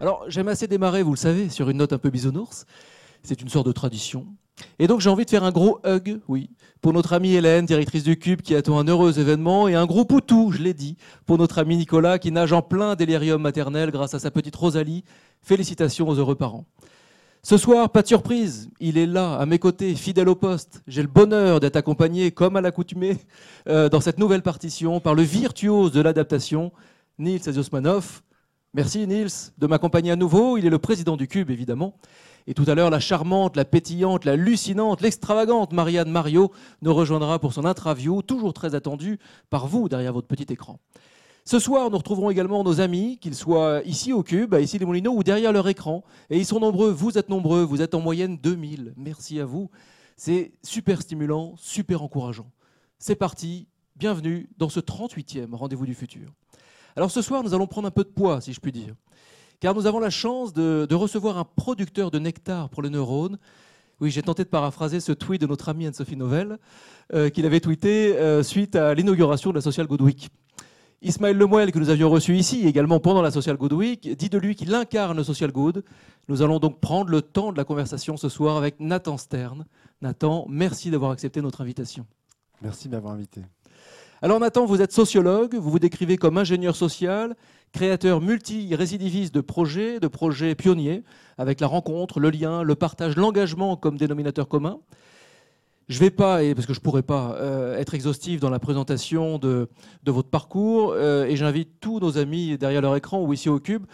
Alors, j'aime assez démarrer, vous le savez, sur une note un peu bisounours. C'est une sorte de tradition. Et donc, j'ai envie de faire un gros hug, oui, pour notre amie Hélène, directrice du Cube, qui attend un heureux événement, et un gros poutou, je l'ai dit, pour notre ami Nicolas, qui nage en plein délirium maternel grâce à sa petite Rosalie. Félicitations aux heureux parents. Ce soir, pas de surprise, il est là, à mes côtés, fidèle au poste. J'ai le bonheur d'être accompagné, comme à l'accoutumée, euh, dans cette nouvelle partition, par le virtuose de l'adaptation, Nils Aziosmanov. Merci Nils de m'accompagner à nouveau. Il est le président du Cube, évidemment. Et tout à l'heure, la charmante, la pétillante, la lucinante, l'extravagante Marianne Mario nous rejoindra pour son interview, toujours très attendue par vous derrière votre petit écran. Ce soir, nous retrouverons également nos amis, qu'ils soient ici au Cube, ici les Moulineaux ou derrière leur écran. Et ils sont nombreux, vous êtes nombreux, vous êtes en moyenne 2000. Merci à vous. C'est super stimulant, super encourageant. C'est parti, bienvenue dans ce 38e rendez-vous du futur. Alors ce soir, nous allons prendre un peu de poids, si je puis dire, car nous avons la chance de, recevoir un producteur de nectar pour les neurones. Oui, j'ai tenté de paraphraser ce tweet de notre amie Anne-Sophie Novelle, euh, qu'il avait tweeté euh, suite à l'inauguration de la Social Good Week. Ismaël Lemoel, que nous avions reçu ici également pendant la Social Good Week, dit de lui qu'il incarne le Social Good. Nous allons donc prendre le temps de la conversation ce soir avec Nathan Stern. Nathan, merci d'avoir accepté notre invitation. Merci de m'avoir invité. Alors Nathan, vous êtes sociologue, vous vous décrivez comme ingénieur social, créateur multi-récidiviste de projets, de projets pionniers, avec la rencontre, le lien, le partage, l'engagement comme dénominateur commun. Je ne vais pas, et parce que je ne pourrais pas, euh, être exhaustif dans la présentation de, votre parcours, euh, et j'invite tous nos amis derrière leur écran ou ici au Cube,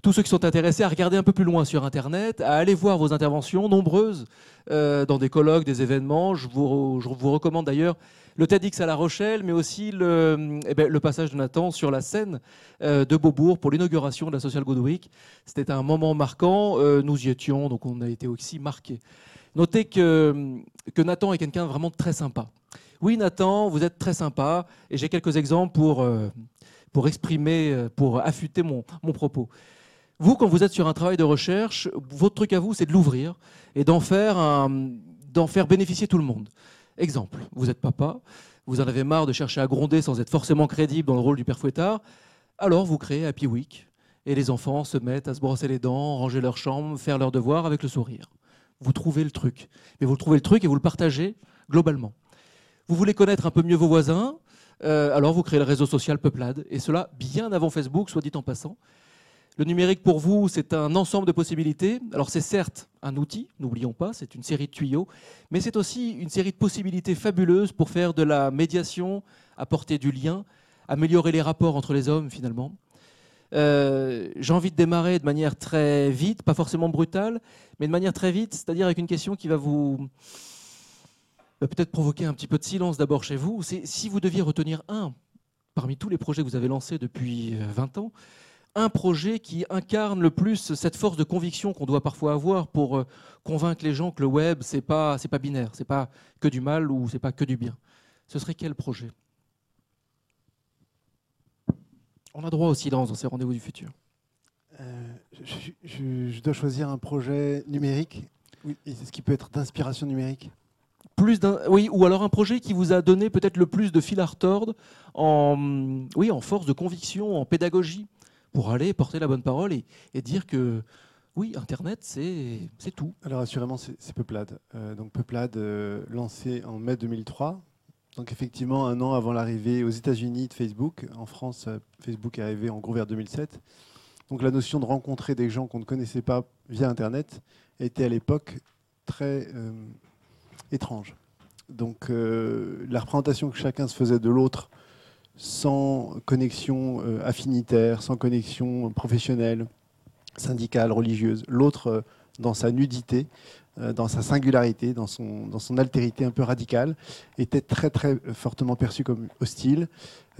tous ceux qui sont intéressés à regarder un peu plus loin sur Internet, à aller voir vos interventions, nombreuses, euh, dans des colloques, des événements. Je vous recommande d'ailleurs le TEDx à La Rochelle, mais aussi le, eh ben, le passage de Nathan sur la scène de Beaubourg pour l'inauguration de la Social Good Week. C'était un moment marquant, nous y étions, donc on a été aussi marqués. Notez que, Nathan est quelqu'un vraiment très sympa. Oui, Nathan, vous êtes très sympa, et j'ai quelques exemples pour, euh, pour exprimer, euh, pour affûter mon, mon propos. Vous, quand vous êtes sur un travail de recherche, votre truc à vous, c'est de l'ouvrir et d'en faire, d'en faire bénéficier tout le monde. Exemple, vous êtes papa, vous en avez marre de chercher à gronder sans être forcément crédible dans le rôle du père fouettard, alors vous créez Happy Week et les enfants se mettent à se brosser les dents, ranger leur chambre, faire leurs devoirs avec le sourire vous trouvez le truc. Mais vous trouvez le truc et vous le partagez globalement. Vous voulez connaître un peu mieux vos voisins, euh, alors vous créez le réseau social Peuplade, et cela bien avant Facebook, soit dit en passant. Le numérique pour vous, c'est un ensemble de possibilités. Alors c'est certes un outil, n'oublions pas, c'est une série de tuyaux, mais c'est aussi une série de possibilités fabuleuses pour faire de la médiation, apporter du lien, améliorer les rapports entre les hommes finalement. Euh, j'ai envie de démarrer de manière très vite, pas forcément brutale, mais de manière très vite, c'est-à-dire avec une question qui va vous peut-être provoquer un petit peu de silence d'abord chez vous. C'est si vous deviez retenir un parmi tous les projets que vous avez lancés depuis 20 euh, ans, un projet qui incarne le plus cette force de conviction qu'on doit parfois avoir pour euh, convaincre les gens que le web c'est pas c'est pas binaire, c'est pas que du mal ou c'est pas que du bien. Ce serait quel projet? On a droit au silence dans ces rendez-vous du futur. Euh, je, dois choisir un projet numérique. Oui, ce qui peut être d'inspiration numérique plus oui, ou alors un projet qui vous a donné peut-être le plus de fil à retordre en, oui, en force de conviction, en pédagogie, pour aller porter la bonne parole et, dire que oui, Internet, c'est tout. Alors assurément, c'est Peuplade. Euh, donc Peuplade, euh, lancé en mai 2003, donc effectivement, un an avant l'arrivée aux États-Unis de Facebook, en France, euh, Facebook est arrivé en gros vers 2007. Donc la notion de rencontrer des gens qu'on ne connaissait pas via Internet était à l'époque très étrange. Donc la représentation que chacun se faisait de l'autre sans connexion affinitaire, sans connexion professionnelle, syndicale, religieuse, l'autre dans sa nudité, euh, dans sa singularité, dans son, altérité un peu radicale, était très très fortement perçu comme hostile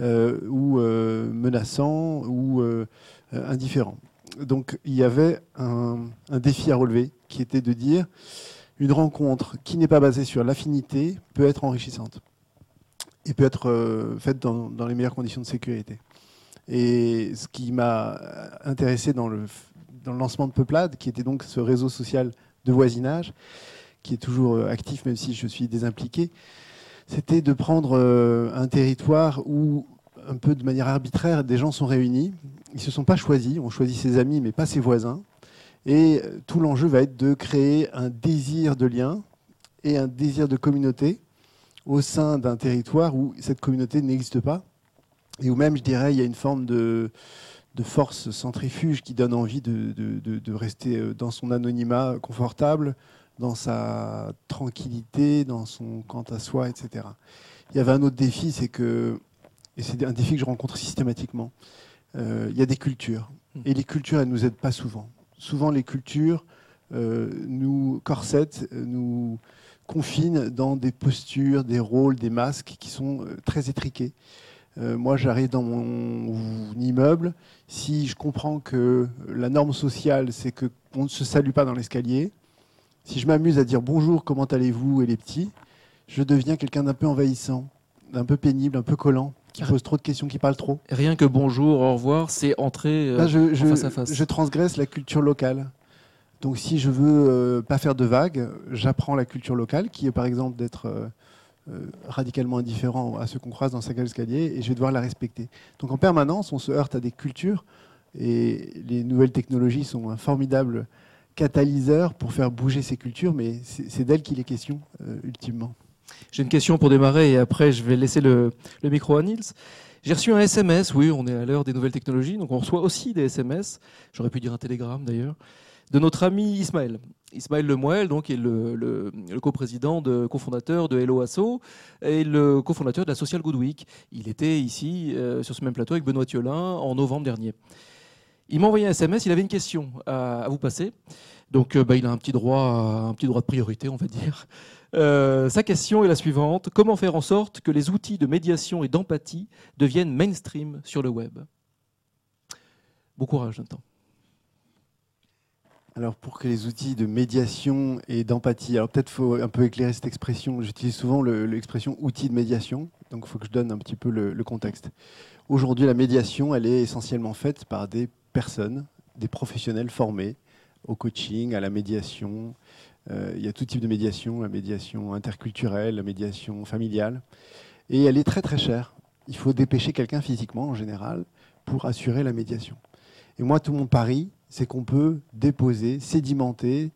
euh, ou euh, menaçant ou indifférent. Donc il y avait un, défi à relever qui était de dire une rencontre qui n'est pas basée sur l'affinité peut être enrichissante et peut être faite dans, dans, les meilleures conditions de sécurité. Et ce qui m'a intéressé dans le, dans le lancement de Peuplade, qui était donc ce réseau social de voisinage, qui est toujours euh, actif même si je suis désimpliqué, c'était de prendre euh, un territoire où un peu de manière arbitraire, des gens sont réunis. Ils ne se sont pas choisis. On choisit ses amis, mais pas ses voisins. Et tout l'enjeu va être de créer un désir de lien et un désir de communauté au sein d'un territoire où cette communauté n'existe pas. Et où même, je dirais, il y a une forme de, force centrifuge qui donne envie de, de, rester dans son anonymat confortable, dans sa tranquillité, dans son quant à soi, etc. Il y avait un autre défi, c'est que, et c'est un défi que je rencontre systématiquement, euh, il y a des cultures. Hmm. Et les cultures, elles ne nous aident pas souvent. Souvent, les cultures euh, nous corsettent, nous confinent dans des postures, des rôles, des masques qui sont euh, très étriqués. moi, j'arrive dans mon immeuble. Si je comprends que la norme sociale, c'est qu'on ne se salue pas dans l'escalier, si je m'amuse à dire bonjour, comment allez-vous et les petits, je deviens quelqu'un d'un peu envahissant, d'un peu pénible, un peu collant, qui pose trop de questions, qui parle trop. Rien que bonjour, au revoir, c'est entrer euh, je, face à face. Je transgresse la culture locale. Donc si je veux euh, pas faire de vagues, j'apprends la culture locale, qui est par exemple d'être euh, radicalement indifférent à ce qu'on croise dans sa cage d'escalier, et je vais devoir la respecter. Donc en permanence, on se heurte à des cultures, et les nouvelles technologies sont un formidable catalyseur pour faire bouger ces cultures, mais c'est d'elles qu'il est question, ultimement. J'ai une question pour démarrer et après je vais laisser le, micro à Niels. J'ai reçu un SMS, oui, on est à l'heure des nouvelles technologies, donc on reçoit aussi des SMS, j'aurais pu dire un télégramme d'ailleurs, de notre ami Ismaël. Ismaël Lemoel, donc, est le, le, le coprésident, de, cofondateur de Hello Asso et le cofondateur de la Social Good Week. Il était ici, euh, sur ce même plateau, avec Benoît Thiolin en novembre dernier. Il m'a envoyé un SMS, il avait une question à, vous passer. Donc, euh, bah, il a un petit, droit, un petit droit de priorité, on va dire. Euh, sa question est la suivante. Comment faire en sorte que les outils de médiation et d'empathie deviennent mainstream sur le web? Bon courage, Nathan. Alors pour que les outils de médiation et d'empathie, alors peut-être faut un peu éclairer cette expression. J'utilise souvent l'expression outil de médiation, donc il faut que je donne un petit peu le contexte. Aujourd'hui, la médiation, elle est essentiellement faite par des personnes, des professionnels formés au coaching, à la médiation, euh, il y a tout type de médiation, la médiation interculturelle, la médiation familiale. Et elle est très très chère. Il faut dépêcher quelqu'un physiquement en général pour assurer la médiation. Et moi, tout mon pari, c'est qu'on peut déposer, sédimenter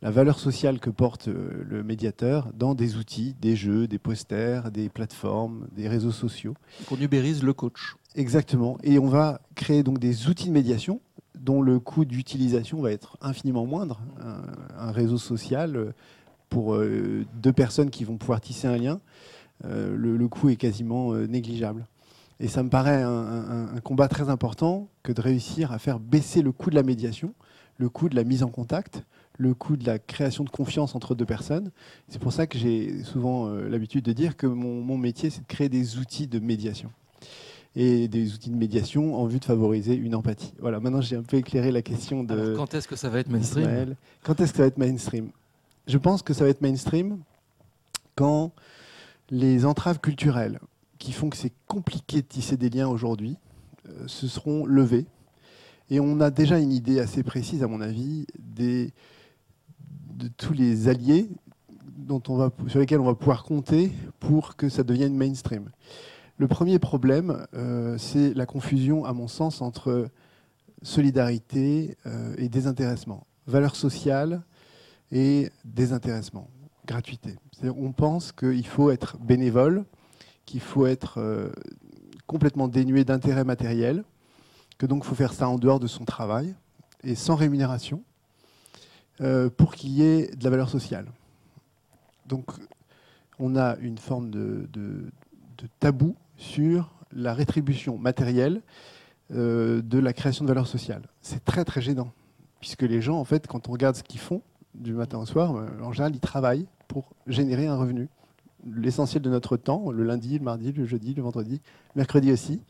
la valeur sociale que porte euh, le médiateur dans des outils, des jeux, des posters, des plateformes, des réseaux sociaux. Qu'on ubérise le coach. Exactement. Et on va créer donc des outils de médiation dont le coût d'utilisation va être infiniment moindre. Un, réseau social, euh, pour euh, deux personnes qui vont pouvoir tisser un lien, euh, le, coût est quasiment négligeable. Et ça me paraît un, combat très important que de réussir à faire baisser le coût de la médiation, le coût de la mise en contact, le coût de la création de confiance entre deux personnes. C'est pour ça que j'ai souvent l'habitude de dire que mon métier, c'est de créer des outils de médiation et des outils de médiation en vue de favoriser une empathie. Voilà, maintenant j'ai un peu éclairé la question de. Alors, quand est-ce que ça va être mainstream Quand est-ce que ça va être mainstream? Je pense que ça va être mainstream quand les entraves culturelles qui font que c'est compliqué de tisser des liens aujourd'hui euh, se seront levées. Et on a déjà une idée assez précise, à mon avis, des, de tous les alliés dont on va, sur lesquels on va pouvoir compter pour que ça devienne mainstream. Le premier problème, euh, c'est la confusion, à mon sens, entre solidarité euh, et désintéressement. Valeur sociale et désintéressement, gratuité. On pense qu'il faut être bénévole, qu'il faut être euh, complètement dénué d'intérêt matériel, que donc il faut faire ça en dehors de son travail et sans rémunération pour qu'il y ait de la valeur sociale. Donc on a une forme de tabou sur la rétribution matérielle euh, de la création de valeur sociale. C'est très très gênant, puisque les gens, en fait, quand on regarde ce qu'ils font du matin au soir, euh, en général, ils travaillent pour générer un revenu. L'essentiel de notre temps, le lundi, le mardi, le jeudi, le vendredi, le mercredi aussi,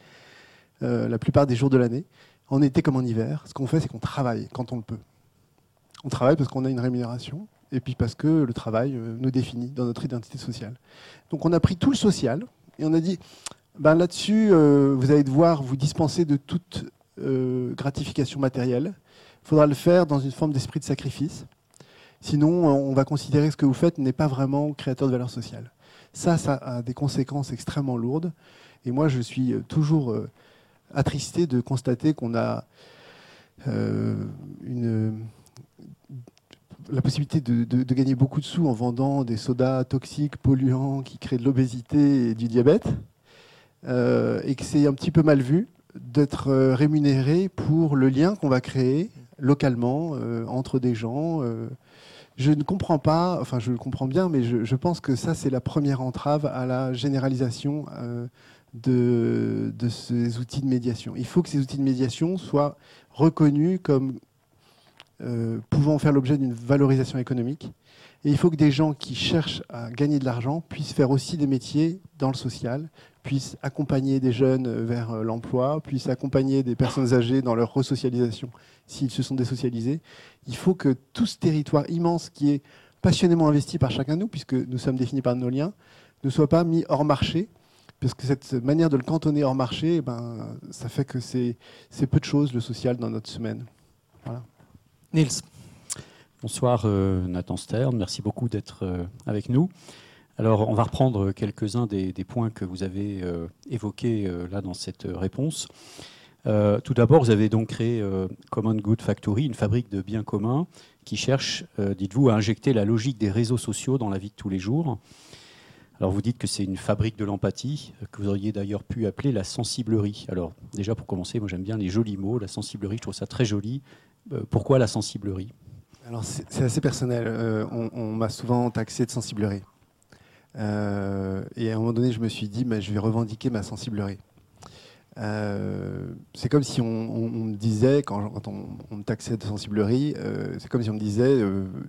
euh, la plupart des jours de l'année, en été comme en hiver, ce qu'on fait, c'est qu'on travaille quand on le peut. On travaille parce qu'on a une rémunération, et puis parce que le travail nous définit dans notre identité sociale. Donc on a pris tout le social, et on a dit, ben là-dessus, euh, vous allez devoir vous dispenser de toute euh, gratification matérielle. Il faudra le faire dans une forme d'esprit de sacrifice. Sinon, on va considérer que ce que vous faites n'est pas vraiment créateur de valeur sociale. Ça, ça a des conséquences extrêmement lourdes. Et moi, je suis toujours attristé de constater qu'on a une la possibilité de, gagner beaucoup de sous en vendant des sodas toxiques, polluants, qui créent de l'obésité et du diabète, euh, et que c'est un petit peu mal vu d'être euh, rémunéré pour le lien qu'on va créer localement euh, entre des gens. Je ne comprends pas, enfin je le comprends bien, mais je, pense que ça c'est la première entrave à la généralisation de, de ces outils de médiation. Il faut que ces outils de médiation soient reconnus comme euh, pouvant faire l'objet d'une valorisation économique. Et il faut que des gens qui cherchent à gagner de l'argent puissent faire aussi des métiers dans le social, puissent accompagner des jeunes vers euh, l'emploi, puissent accompagner des personnes âgées dans leur resocialisation s'ils se sont désocialisés. Il faut que tout ce territoire immense qui est passionnément investi par chacun de nous, puisque nous sommes définis par nos liens, ne soit pas mis hors marché, parce que cette manière de le cantonner hors marché, eh ben, ça fait que c'est peu de choses le social dans notre semaine. Voilà. Nils. Bonsoir euh, Nathan Stern, merci beaucoup d'être euh, avec nous. Alors on va reprendre quelques-uns des, points que vous avez euh, évoqués là dans cette réponse. tout d'abord, vous avez donc créé Common Good Factory, une fabrique de biens communs qui cherche, dites-vous, à injecter la logique des réseaux sociaux dans la vie de tous les jours. Alors vous dites que c'est une fabrique de l'empathie, que vous auriez d'ailleurs pu appeler la sensiblerie. Alors déjà pour commencer, moi j'aime bien les jolis mots, la sensiblerie, je trouve ça très joli. Pourquoi la sensiblerie? Alors c'est assez personnel. Euh, on, m'a souvent taxé de sensiblerie. Euh, et à un moment donné, je me suis dit, je vais revendiquer ma sensiblerie. c'est comme si on, me disait, quand, on, me taxait de sensiblerie, c'est comme si on me disait,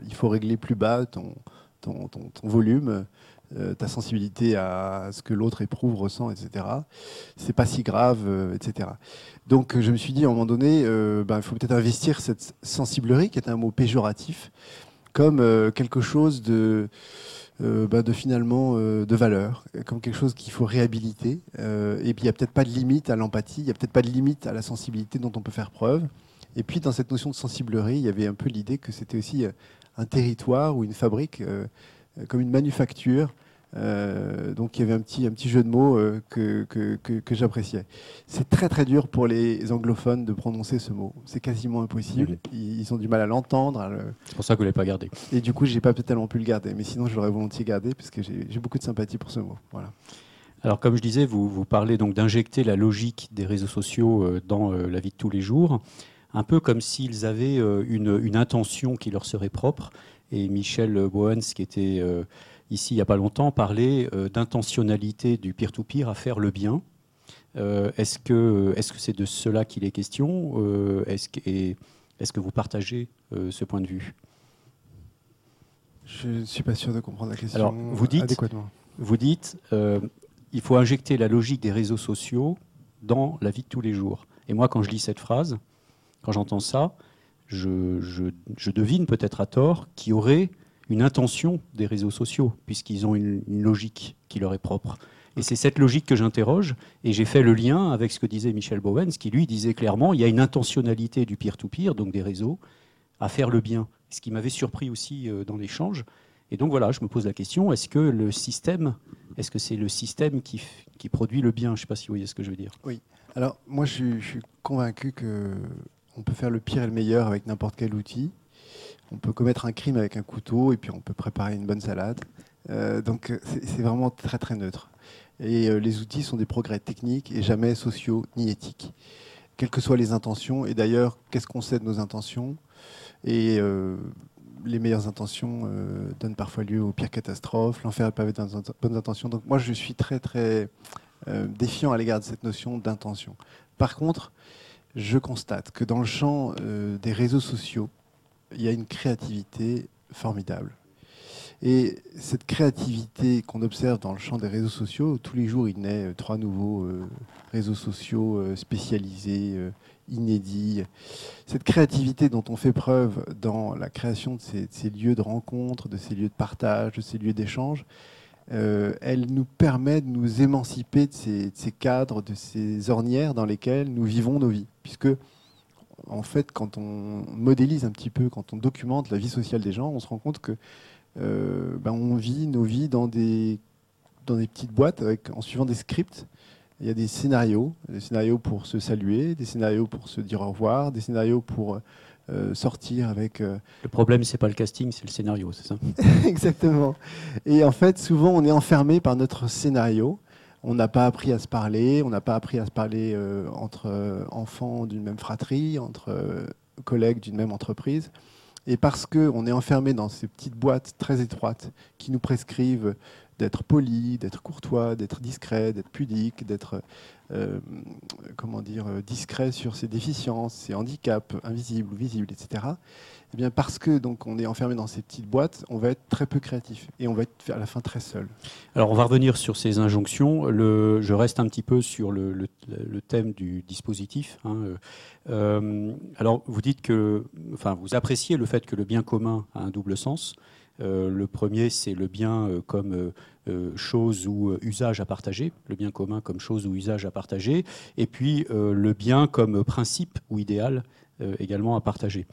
il faut régler plus bas ton volume euh, ta sensibilité à ce que l'autre éprouve, ressent, etc. C'est pas si grave, euh, etc. Donc je me suis dit à un moment donné, euh, ben, il faut peut-être investir cette sensiblerie, qui est un mot péjoratif, comme quelque chose de, ben, de finalement de valeur, comme quelque chose qu'il faut réhabiliter. et puis il n'y a peut-être pas de limite à l'empathie, il n'y a peut-être pas de limite à la sensibilité dont on peut faire preuve. Et puis dans cette notion de sensiblerie, il y avait un peu l'idée que c'était aussi un territoire ou une fabrique comme une manufacture. Euh, donc il y avait un petit, un petit jeu de mots euh, que, que, j'appréciais. C'est très très dur pour les anglophones de prononcer ce mot. C'est quasiment impossible. Ils, ont du mal à l'entendre. C'est pour ça que vous ne l'avez pas gardé. Et du coup, j'ai pas tellement pu le garder. Mais sinon, je l'aurais volontiers gardé parce que j'ai beaucoup de sympathie pour ce mot. Voilà. Alors comme je disais, vous, vous parlez donc d'injecter la logique des réseaux sociaux dans la vie de tous les jours, un peu comme s'ils avaient une, une intention qui leur serait propre et Michel Boens, qui était euh, ici il n'y a pas longtemps, parlait euh, d'intentionnalité du peer-to-peer à faire le bien. Euh, est-ce que c'est -ce c'est de cela qu'il est question Est-ce que, est que vous partagez ce point de vue? Je ne suis pas sûr de comprendre la question Alors, vous dites, adéquatement. Vous dites il faut injecter la logique des réseaux sociaux dans la vie de tous les jours. Et moi, quand je lis cette phrase, quand j'entends ça, je, devine peut-être à tort, qui aurait une intention des réseaux sociaux, puisqu'ils ont une, logique qui leur est propre. Et c'est cette logique que j'interroge, et j'ai fait le lien avec ce que disait Michel Bowens, qui lui disait clairement, il y a une intentionnalité du peer-to-peer, donc des réseaux, à faire le bien. Ce qui m'avait surpris aussi euh, dans l'échange. Et donc voilà, je me pose la question, est-ce que le système, est-ce que c'est le système qui, produit le bien? Je ne sais pas si vous voyez ce que je veux dire. Oui. Alors moi, je suis convaincu que on peut faire le pire et le meilleur avec n'importe quel outil. On peut commettre un crime avec un couteau et puis on peut préparer une bonne salade. Euh, donc c'est vraiment très très neutre. Et euh, les outils sont des progrès techniques et jamais sociaux ni éthiques. Quelles que soient les intentions, et d'ailleurs, qu'est-ce qu'on sait de nos intentions? Et euh, les meilleures intentions donnent parfois lieu aux pires catastrophes. L'enfer est pavé de bonnes intentions. Donc moi, je suis très très défiant à l'égard de cette notion d'intention. Par contre, je constate que dans le champ euh, des réseaux sociaux, il y a une créativité formidable. Et cette créativité qu'on observe dans le champ des réseaux sociaux, tous les jours il naît euh, trois nouveaux euh, réseaux sociaux spécialisés, inédits. Cette créativité dont on fait preuve dans la création de ces lieux de rencontre, de ces lieux de partage, de ces lieux d'échange, euh, elle nous permet de nous émanciper de ces, cadres, de ces ornières dans lesquelles nous vivons nos vies. Puisque, en fait, quand on modélise un petit peu, quand on documente la vie sociale des gens, on se rend compte que euh, ben, on vit nos vies dans des petites boîtes en suivant des scripts. Il y a des scénarios, des scénarios pour se saluer, des scénarios pour se dire au revoir, des scénarios pour euh, sortir avec. Le problème, c'est pas le casting, c'est le scénario, c'est ça? Exactement. Et en fait, souvent, on est enfermé par notre scénario. On n'a pas appris à se parler, on n'a pas appris à se parler entre enfants d'une même fratrie, entre collègues d'une même entreprise. Et parce qu'on est enfermé dans ces petites boîtes très étroites qui nous prescrivent d'être poli, d'être courtois, d'être discret, d'être pudique, d'être euh, comment dire discret sur ses déficiences, ses handicaps invisibles ou visibles, etc. Eh bien parce que donc on est enfermé dans ces petites boîtes, on va être très peu créatif et on va être à la fin très seul. Alors on va revenir sur ces injonctions. Je reste un petit peu sur le, le, thème du dispositif. Hein. Euh, alors vous dites que, enfin vous appréciez le fait que le bien commun a un double sens. Euh, le premier, c'est le bien euh, comme chose ou usage à partager, le bien commun comme chose ou usage à partager, et puis le bien comme principe ou idéal également à partager.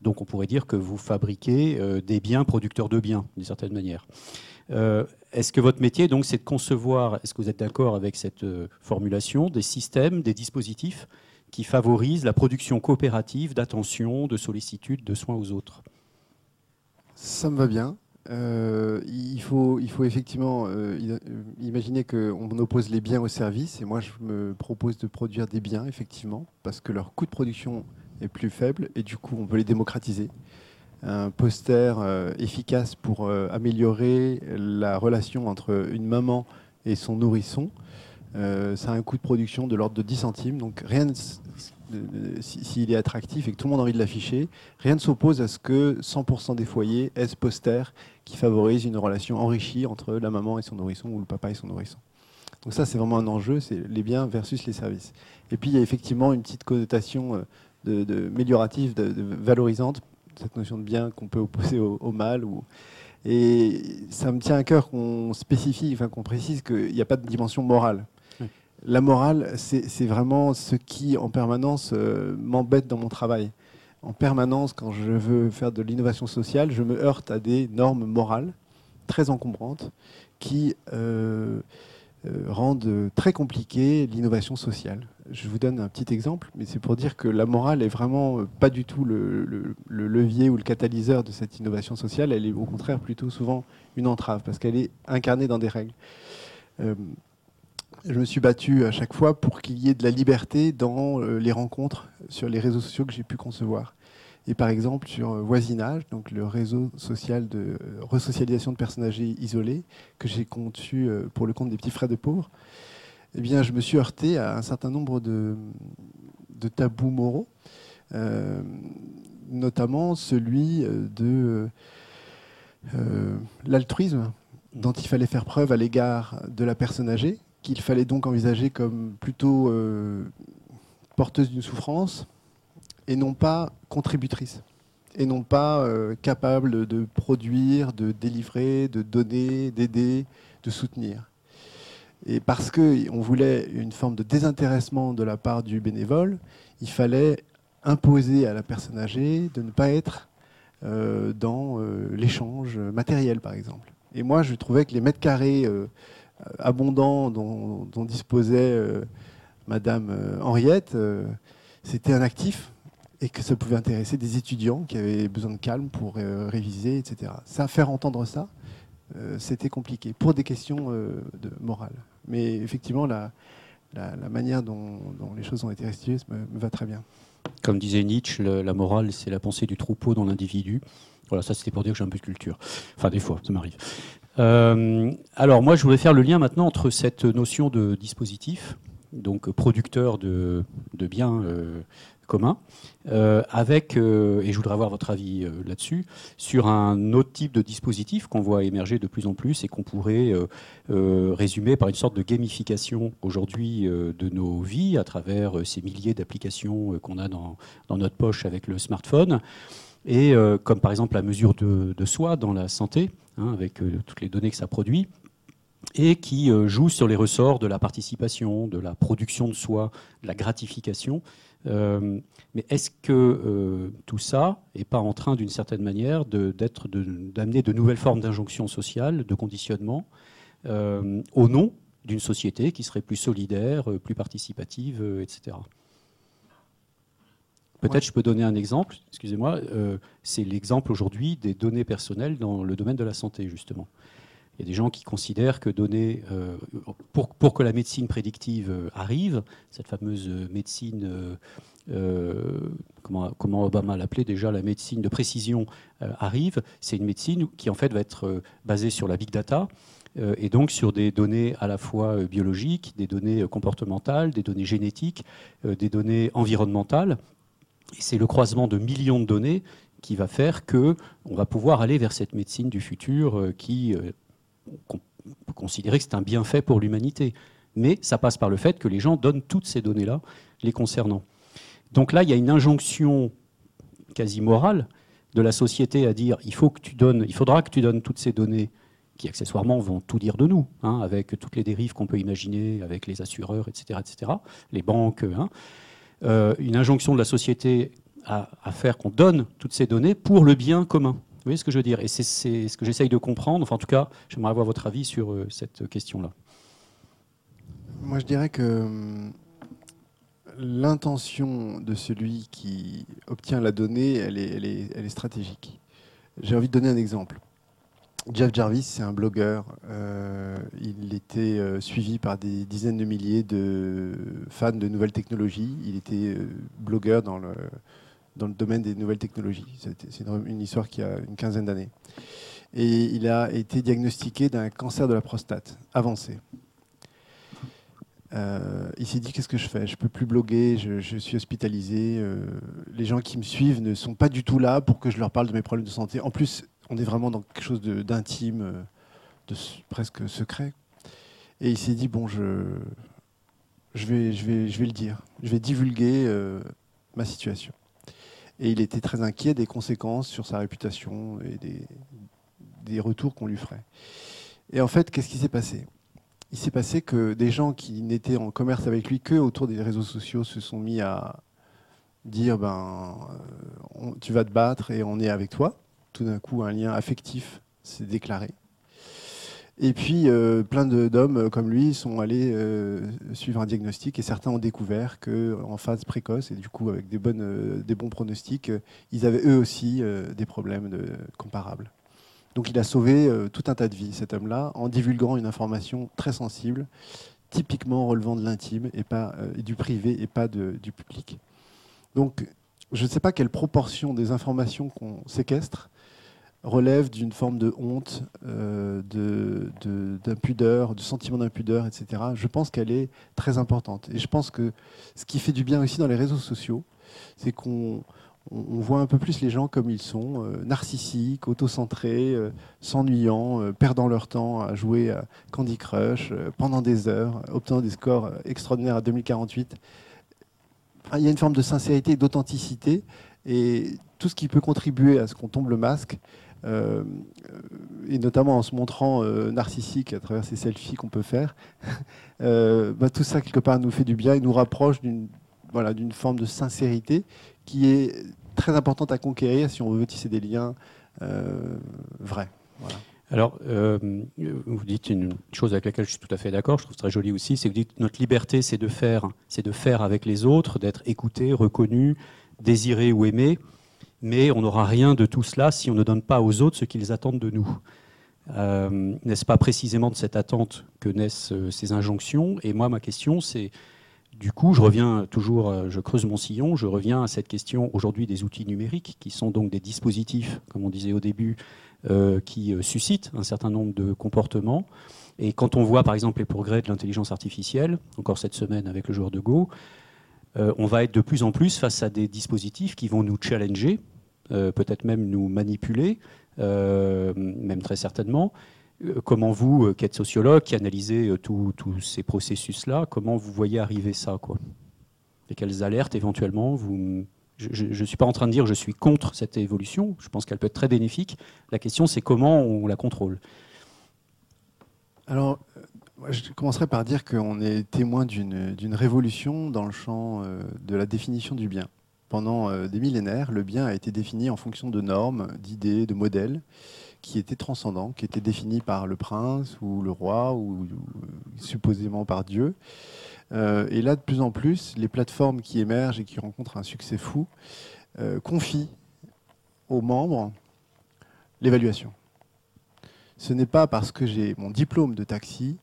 Donc on pourrait dire que vous fabriquez des biens producteurs de biens, d'une certaine manière. est-ce que votre métier, donc, c'est de concevoir, est-ce que vous êtes d'accord avec cette formulation, des systèmes, des dispositifs qui favorisent la production coopérative d'attention, de sollicitude, de soins aux autres? Ça me va bien. Euh, il, faut, il faut effectivement euh, euh, imaginer qu'on oppose les biens aux services. Et moi, je me propose de produire des biens, effectivement, parce que leur coût de production est plus faible et du coup, on peut les démocratiser. Un poster efficace pour améliorer la relation entre une maman et son nourrisson, ça a un coût de production de l'ordre de 10 centimes. Donc rien s'il est attractif et que tout le monde a envie de l'afficher, rien ne s'oppose à ce que 100% des foyers aient ce poster qui favorise une relation enrichie entre la maman et son nourrisson ou le papa et son nourrisson. Donc ça, c'est vraiment un enjeu, c'est les biens versus les services. Et puis, il y a effectivement une petite connotation euh, de, de de, valorisante, cette notion de bien qu'on peut opposer au, mal. Et ça me tient à cœur qu'on spécifie, enfin qu'on précise qu'il n'y a pas de dimension morale la morale, c'est vraiment ce qui, en permanence, euh, m'embête dans mon travail. En permanence, quand je veux faire de l'innovation sociale, je me heurte à des normes morales très encombrantes qui euh, euh, rendent très compliquée l'innovation sociale. Je vous donne un petit exemple, mais c'est pour dire que la morale est vraiment pas du tout le, levier ou le catalyseur de cette innovation sociale. Elle est au contraire plutôt souvent une entrave parce qu'elle est incarnée dans des règles je me suis battu à chaque fois pour qu'il y ait de la liberté dans euh, les rencontres sur les réseaux sociaux que j'ai pu concevoir. Et par exemple, sur euh, Voisinage, donc le réseau social de euh, resocialisation de personnes âgées isolées, que j'ai conçu pour le compte des petits frères de pauvres, eh bien, je me suis heurté à un certain nombre de, de tabous moraux, notamment celui de l'altruisme dont il fallait faire preuve à l'égard de la personne âgée, qu'il fallait donc envisager comme plutôt euh, porteuse d'une souffrance et non pas contributrice, et non pas euh, capable de produire, de délivrer, de donner, d'aider, de soutenir. Et parce qu'on voulait une forme de désintéressement de la part du bénévole, il fallait imposer à la personne âgée de ne pas être euh, dans l'échange matériel, par exemple. Et moi, je trouvais que les mètres carrés abondant dont, disposait euh, Madame euh, Henriette, c'était un actif et que ça pouvait intéresser des étudiants qui avaient besoin de calme pour réviser, etc. Ça, faire entendre ça, c'était compliqué pour des questions de morale. Mais effectivement, la, manière dont, les choses ont été restituées me, va très bien. Comme disait Nietzsche, la morale, c'est la pensée du troupeau dans l'individu. Voilà, ça c'était pour dire que j'ai un peu de culture. Enfin, des fois, ça m'arrive. Euh, alors moi, je voulais faire le lien maintenant entre cette notion de dispositif, donc producteur de, biens euh, communs, euh, avec, et je voudrais avoir votre avis là-dessus, sur un autre type de dispositif qu'on voit émerger de plus en plus et qu'on pourrait résumer par une sorte de gamification aujourd'hui de nos vies à travers ces milliers d'applications qu'on a dans, notre poche avec le smartphone et comme par exemple la mesure de, soi dans la santé, Hein, avec euh, toutes les données que ça produit, et qui euh, joue sur les ressorts de la participation, de la production de soi, de la gratification. Euh, mais est-ce que tout ça n'est pas en train, d'une certaine manière, d'amener de, de, nouvelles formes d'injonction sociale, de conditionnement au nom d'une société qui serait plus solidaire, plus participative, etc. Peut-être je peux donner un exemple, excusez-moi, c'est l'exemple aujourd'hui des données personnelles dans le domaine de la santé, justement. Il y a des gens qui considèrent que donner, euh, pour, pour, que la médecine prédictive euh, arrive, cette fameuse médecine, euh, comment, comment, Obama l'appelait déjà, la médecine de précision arrive, c'est une médecine qui en fait va être basée sur la big data et donc sur des données à la fois biologiques, des données comportementales, des données génétiques, des données environnementales. Et c'est le croisement de millions de données qui va faire que on va pouvoir aller vers cette médecine du futur qui on peut considérer que c'est un bienfait pour l'humanité. Mais ça passe par le fait que les gens donnent toutes ces données-là les concernant. Donc là, il y a une injonction quasi morale de la société à dire il, faut que tu donnes, il faudra que tu donnes toutes ces données qui accessoirement vont tout dire de nous, hein, avec toutes les dérives qu'on peut imaginer, avec les assureurs, etc., etc., les banques. Hein. Euh, une injonction de la société à faire qu'on donne toutes ces données pour le bien commun. Vous voyez ce que je veux dire? Et c'est ce que j'essaye de comprendre. Enfin, en tout cas, j'aimerais avoir votre avis sur euh, cette question-là. Moi, je dirais que hum, l'intention de celui qui obtient la donnée, elle est, stratégique. J'ai envie de donner un exemple. Jeff Jarvis, c'est un blogueur. Euh, il était euh, suivi par des dizaines de milliers de fans de nouvelles technologies. Il était blogueur dans le, dans le domaine des nouvelles technologies. C'est une histoire qui a une quinzaine d'années. Et il a été diagnostiqué d'un cancer de la prostate avancé. Euh, il s'est dit qu'est-ce que je fais? Je peux plus bloguer, je, suis hospitalisé. Euh, les gens qui me suivent ne sont pas du tout là pour que je leur parle de mes problèmes de santé. En plus, on est vraiment dans quelque chose d'intime, euh, de, presque secret. Et il s'est dit bon, je, je, vais, je, vais, je vais le dire, je vais divulguer ma situation. Et il était très inquiet des conséquences sur sa réputation et des, retours qu'on lui ferait. Et en fait, qu'est-ce qui s'est passé? Il s'est passé que des gens qui n'étaient en commerce avec lui que autour des réseaux sociaux se sont mis à dire ben, euh, tu vas te battre et on est avec toi. Tout d'un coup, un lien affectif s'est déclaré. Et puis, euh, plein d'hommes euh, comme lui sont allés euh, suivre un diagnostic et certains ont découvert qu'en phase précoce, et du coup avec des, bons pronostics, ils avaient eux aussi des problèmes comparables. Donc il a sauvé tout un tas de vies, cet homme-là, en divulguant une information très sensible, typiquement relevant de l'intime et, pas, du privé et pas du public. Donc je ne sais pas quelle proportion des informations qu'on séquestre relève d'une forme de honte, euh, d'impudeur, de, sentiment d'impudeur, etc. Je pense qu'elle est très importante. Et je pense que ce qui fait du bien aussi dans les réseaux sociaux, c'est qu'on voit un peu plus les gens comme ils sont, euh, narcissiques, autocentrés, euh, s'ennuyant, perdant leur temps à jouer à Candy Crush pendant des heures, obtenant des scores extraordinaires à 2048. il y a une forme de sincérité et d'authenticité. Et tout ce qui peut contribuer à ce qu'on tombe le masque, euh, et notamment en se montrant euh, narcissique à travers ces selfies qu'on peut faire, euh, bah, tout ça quelque part nous fait du bien et nous rapproche d'une forme de sincérité qui est très importante à conquérir si on veut tisser des liens vrais. Alors, vous dites une chose avec laquelle je suis tout à fait d'accord, je trouve très joli aussi, c'est que vous dites que notre liberté, c'est de c'est de faire avec les autres, d'être écouté, reconnu, désiré ou aimé mais on n'aura rien de tout cela si on ne donne pas aux autres ce qu'ils attendent de nous. Euh, n'est-ce pas précisément de cette attente que naissent euh, ces injonctions? Et moi, ma question, c'est, du coup, je reviens toujours, euh, je creuse mon sillon, je reviens à cette question aujourd'hui des outils numériques, qui sont donc des dispositifs, comme on disait au début, qui suscitent un certain nombre de comportements. Et quand on voit, par exemple, les progrès de l'intelligence artificielle, encore cette semaine avec le joueur de Go, on va être de plus en plus face à des dispositifs qui vont nous challenger, peut-être même nous manipuler, euh, même très certainement. Euh, comment vous, qui êtes sociologue, qui analysez tous ces processus-là, comment vous voyez arriver ça quoi? Et quelles alertes éventuellement vous... Je ne suis pas en train de dire je suis contre cette évolution, je pense qu'elle peut être très bénéfique. La question c'est comment on la contrôle. Alors, je commencerai par dire qu'on est témoin d'une révolution dans le champ de la définition du bien. Pendant euh, des millénaires, le bien a été défini en fonction de normes, d'idées, de modèles qui était transcendant, qui était défini par le prince ou le roi ou, supposément par Dieu. Euh, et là, de plus en plus, les plateformes qui émergent et qui rencontrent un succès fou euh, confient aux membres l'évaluation. Ce n'est pas parce que j'ai mon diplôme de taxi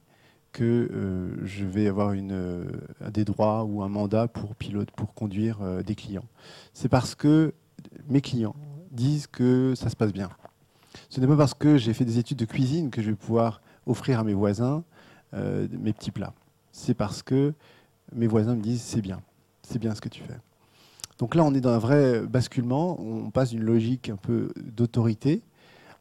que euh, je vais avoir une, des droits ou un mandat pour pilote, pour conduire des clients. C'est parce que mes clients disent que ça se passe bien. Ce n'est pas parce que j'ai fait des études de cuisine que je vais pouvoir offrir à mes voisins euh, mes petits plats. C'est parce que mes voisins me disent c'est bien, c'est bien ce que tu fais. Donc là, on est dans un vrai basculement. On passe d'une logique un peu d'autorité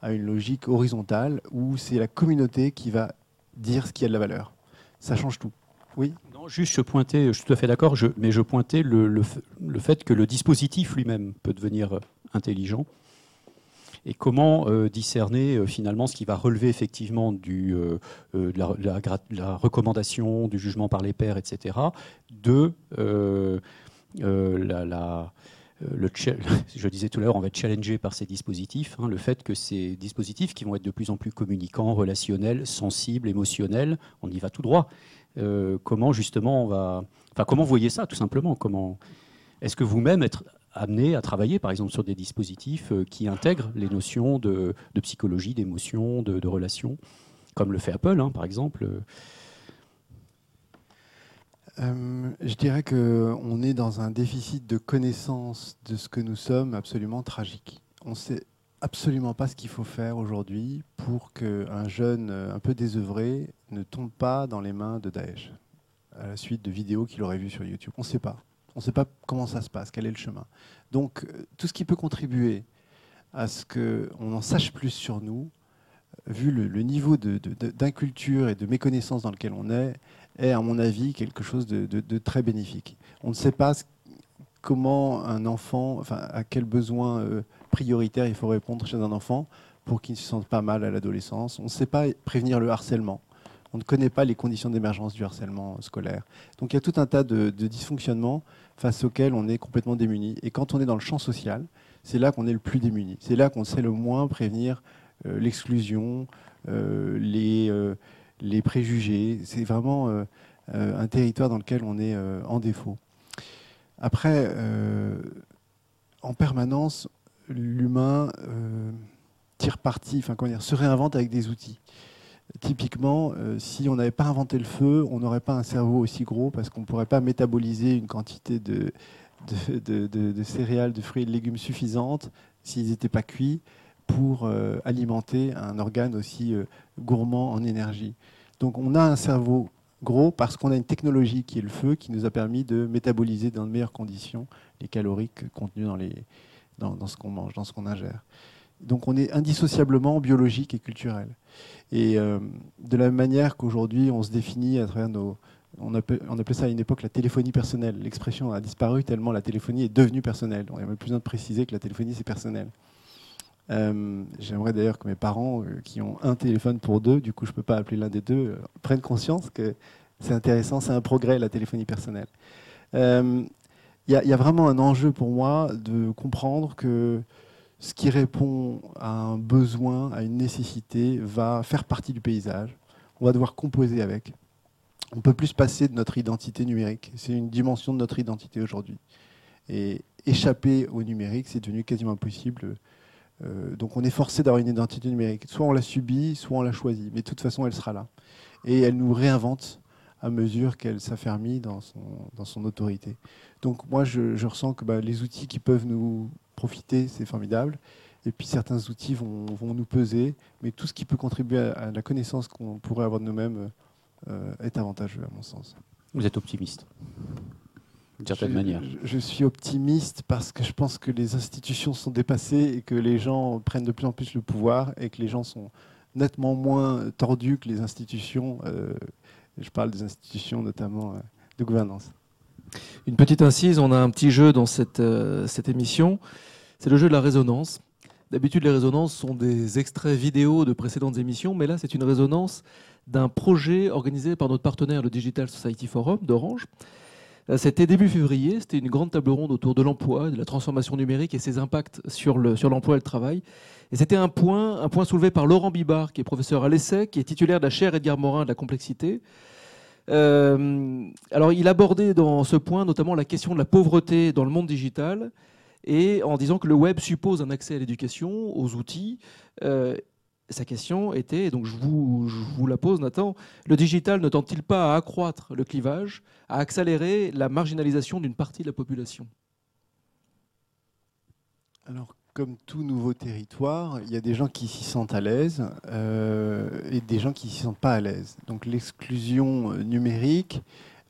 à une logique horizontale où c'est la communauté qui va dire ce qui a de la valeur. Ça change tout. Oui? Non, juste je je suis tout à fait d'accord, mais je pointais le, le fait que le dispositif lui-même peut devenir intelligent et comment euh, discerner euh, finalement ce qui va relever effectivement euh, de la, recommandation, du jugement par les pairs, etc., de la, le, je disais tout à l'heure, on va être challengé par ces dispositifs. Hein, le fait que ces dispositifs qui vont être de plus en plus communicants, relationnels, sensibles, émotionnels, on y va tout droit. comment justement on va, enfin comment vous ça tout simplement? Comment est-ce que vous-même être amené à travailler, par exemple, sur des dispositifs euh, qui intègrent les notions de, psychologie, d'émotion, de, de relations, comme le fait Apple, hein, par exemple euh, je dirais qu'on est dans un déficit de connaissance de ce que nous sommes absolument tragique. On ne sait absolument pas ce qu'il faut faire aujourd'hui pour qu'un jeune euh, un peu désœuvré ne tombe pas dans les mains de Daesh à la suite de vidéos qu'il aurait vues sur YouTube. On ne sait pas. On ne sait pas comment ça se passe, quel est le chemin. Donc euh, tout ce qui peut contribuer à ce qu'on en sache plus sur nous, vu le, niveau d'inculture et de méconnaissance dans lequel on est, est à mon avis quelque chose de, très bénéfique. On ne sait pas comment un enfant, enfin à quel besoin euh, prioritaire il faut répondre chez un enfant pour qu'il ne se sente pas mal à l'adolescence. On ne sait pas prévenir le harcèlement. On ne connaît pas les conditions d'émergence du harcèlement scolaire. Donc il y a tout un tas de, dysfonctionnements face auxquels on est complètement démuni. Et quand on est dans le champ social, c'est là qu'on est le plus démuni. C'est là qu'on sait le moins prévenir l'exclusion, euh, les, euh, les, préjugés. C'est vraiment un territoire dans lequel on est en défaut. Après, en permanence, l'humain tire parti, enfin, comment dire, se réinvente avec des outils. Typiquement, euh, si on n'avait pas inventé le feu, on n'aurait pas un cerveau aussi gros parce qu'on ne pourrait pas métaboliser une quantité de, de, céréales, de fruits et de légumes suffisante s'ils n'étaient pas cuits pour euh, alimenter un organe aussi euh, gourmand en énergie. Donc on a un cerveau gros parce qu'on a une technologie qui est le feu qui nous a permis de métaboliser dans de meilleures conditions les calories contenues dans, les, dans, ce qu'on mange, dans ce qu'on ingère. Donc on est indissociablement biologique et culturel. Et euh, de la même manière qu'aujourd'hui, on se définit à travers nos... On appelait, ça à une époque la téléphonie personnelle. L'expression a disparu tellement la téléphonie est devenue personnelle. On n'a même plus besoin de préciser que la téléphonie, c'est personnel. Euh, j'aimerais d'ailleurs que mes parents, euh, qui ont un téléphone pour deux, du coup je ne peux pas appeler l'un des deux, prennent conscience que c'est intéressant, c'est un progrès la téléphonie personnelle. Il y, a vraiment un enjeu pour moi de comprendre que ce qui répond à un besoin, à une nécessité, va faire partie du paysage. On va devoir composer avec. On ne peut plus se passer de notre identité numérique. C'est une dimension de notre identité aujourd'hui. Et échapper au numérique, c'est devenu quasiment impossible. Euh, donc on est forcé d'avoir une identité numérique. Soit on la subit, soit on la choisit. Mais de toute façon, elle sera là. Et elle nous réinvente à mesure qu'elle s'affermit dans son, autorité. Donc moi, je, ressens que bah, les outils qui peuvent nous profiter, c'est formidable. Et puis certains outils vont, nous peser, mais tout ce qui peut contribuer à, la connaissance qu'on pourrait avoir de nous-mêmes euh, est avantageux, à mon sens. Vous êtes optimiste d'une certaine manière. Je, suis optimiste parce que je pense que les institutions sont dépassées et que les gens prennent de plus en plus le pouvoir et que les gens sont nettement moins tordus que les institutions. Euh, je parle des institutions notamment euh, de gouvernance. Une petite incise, on a un petit jeu dans cette, euh, cette émission, c'est le jeu de la résonance. D'habitude, les résonances sont des extraits vidéo de précédentes émissions, mais là, c'est une résonance d'un projet organisé par notre partenaire, le Digital Society Forum d'Orange. Euh, C'était début février, c'était une grande table ronde autour de l'emploi, de la transformation numérique et ses impacts sur le- l'emploi et le travail. Et c'était un point, soulevé par Laurent Bibard, qui est professeur à l'ESSEC, qui est titulaire de la chaire Edgar Morin de la complexité. Euh, alors, il abordait dans ce point notamment la question de la pauvreté dans le monde digital, et en disant que le web suppose un accès à l'éducation, aux outils. Euh, sa question était, et donc je vous, la pose Nathan, le digital ne tente-t-il pas à accroître le clivage, à accélérer la marginalisation d'une partie de la population? Alors, comme tout nouveau territoire, il y a des gens qui s'y sentent à l'aise euh, et des gens qui s'y sentent pas à l'aise. Donc, l'exclusion euh, numérique,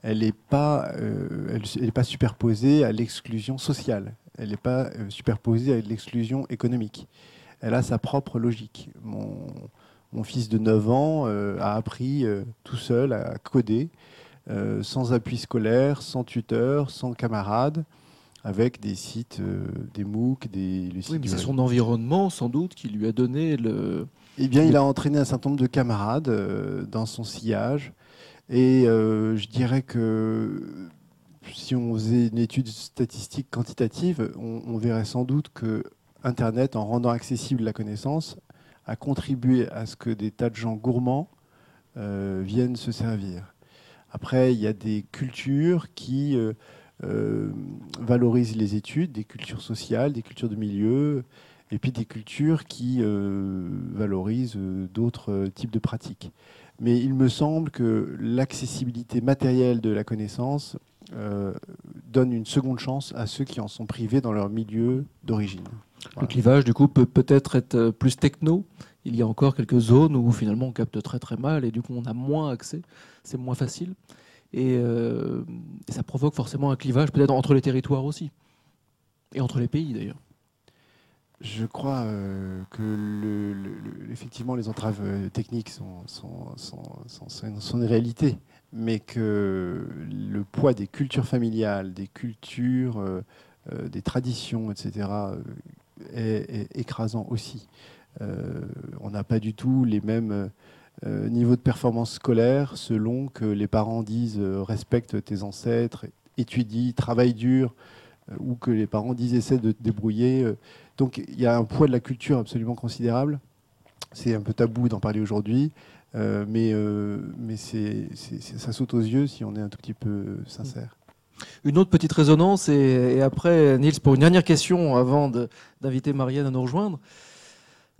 elle n'est pas, euh, elle, pas superposée à l'exclusion sociale. Elle n'est pas superposée à l'exclusion économique. Elle a sa propre logique. Mon, mon fils de 9 ans euh, a appris euh, tout seul à coder, euh, sans appui scolaire, sans tuteur, sans camarade avec des sites, des MOOC, des le site Oui, mais c'est son environnement sans doute qui lui a donné le... Eh bien, il a entraîné un certain nombre de camarades dans son sillage. Et je dirais que si on faisait une étude statistique quantitative, on, on verrait sans doute que Internet, en rendant accessible la connaissance, a contribué à ce que des tas de gens gourmands euh, viennent se servir. Après, il y a des cultures qui euh, euh, valorisent les études, des cultures sociales, des cultures de milieu, et puis des cultures qui valorisent d'autres types de pratiques. Mais il me semble que l'accessibilité matérielle de la connaissance donne une seconde chance à ceux qui en sont privés dans leur milieu d'origine. Le clivage, du coup, peut peut-être être euh, plus techno. Il y a encore quelques zones où finalement on capte très très mal et du coup on a moins accès, c'est moins facile. Et, euh, et ça provoque forcément un clivage peut-être entre les territoires aussi. Et entre les pays d'ailleurs. Je crois euh, que le- le- le- effectivement les entraves techniques sont, sont, sont, sont- sont- sont une réalité, mais que le poids des cultures familiales, des cultures, euh, euh, des traditions, etc., euh, est, écrasant aussi. Euh, on n'a pas du tout les mêmes euh, niveaux de performance scolaire selon que les parents disent euh, respecte tes ancêtres, étudie, travaille dur, ou que les parents disent essaie de te débrouiller. donc il y a un poids de la culture absolument considérable. C'est un peu tabou d'en parler aujourd'hui, mais, mais ça saute aux yeux si on est un tout petit peu sincère. Une autre petite résonance, et, après, Niels, pour une dernière question avant d'inviter Marianne à nous rejoindre.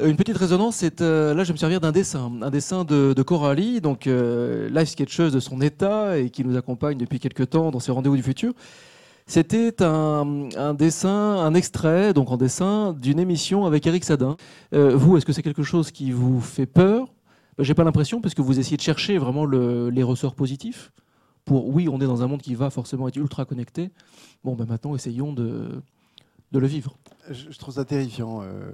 Euh, Une petite résonance, c'est euh, là je vais me servir d'un dessin, un dessin de, Coralie, donc euh, live sketcheuse de son état et qui nous accompagne depuis quelques temps dans ses rendez-vous du futur. C'était un, dessin, un extrait, donc en dessin, d'une émission avec Eric Sadin. Euh, vous, est-ce que c'est quelque chose qui vous fait peur? Ben, J'ai pas l'impression, parce que vous essayez de chercher vraiment le- les ressorts positifs. Pour oui, on est dans un monde qui va forcément être ultra connecté. Bon, ben maintenant, essayons de, de le vivre. Je, je trouve ça terrifiant, euh,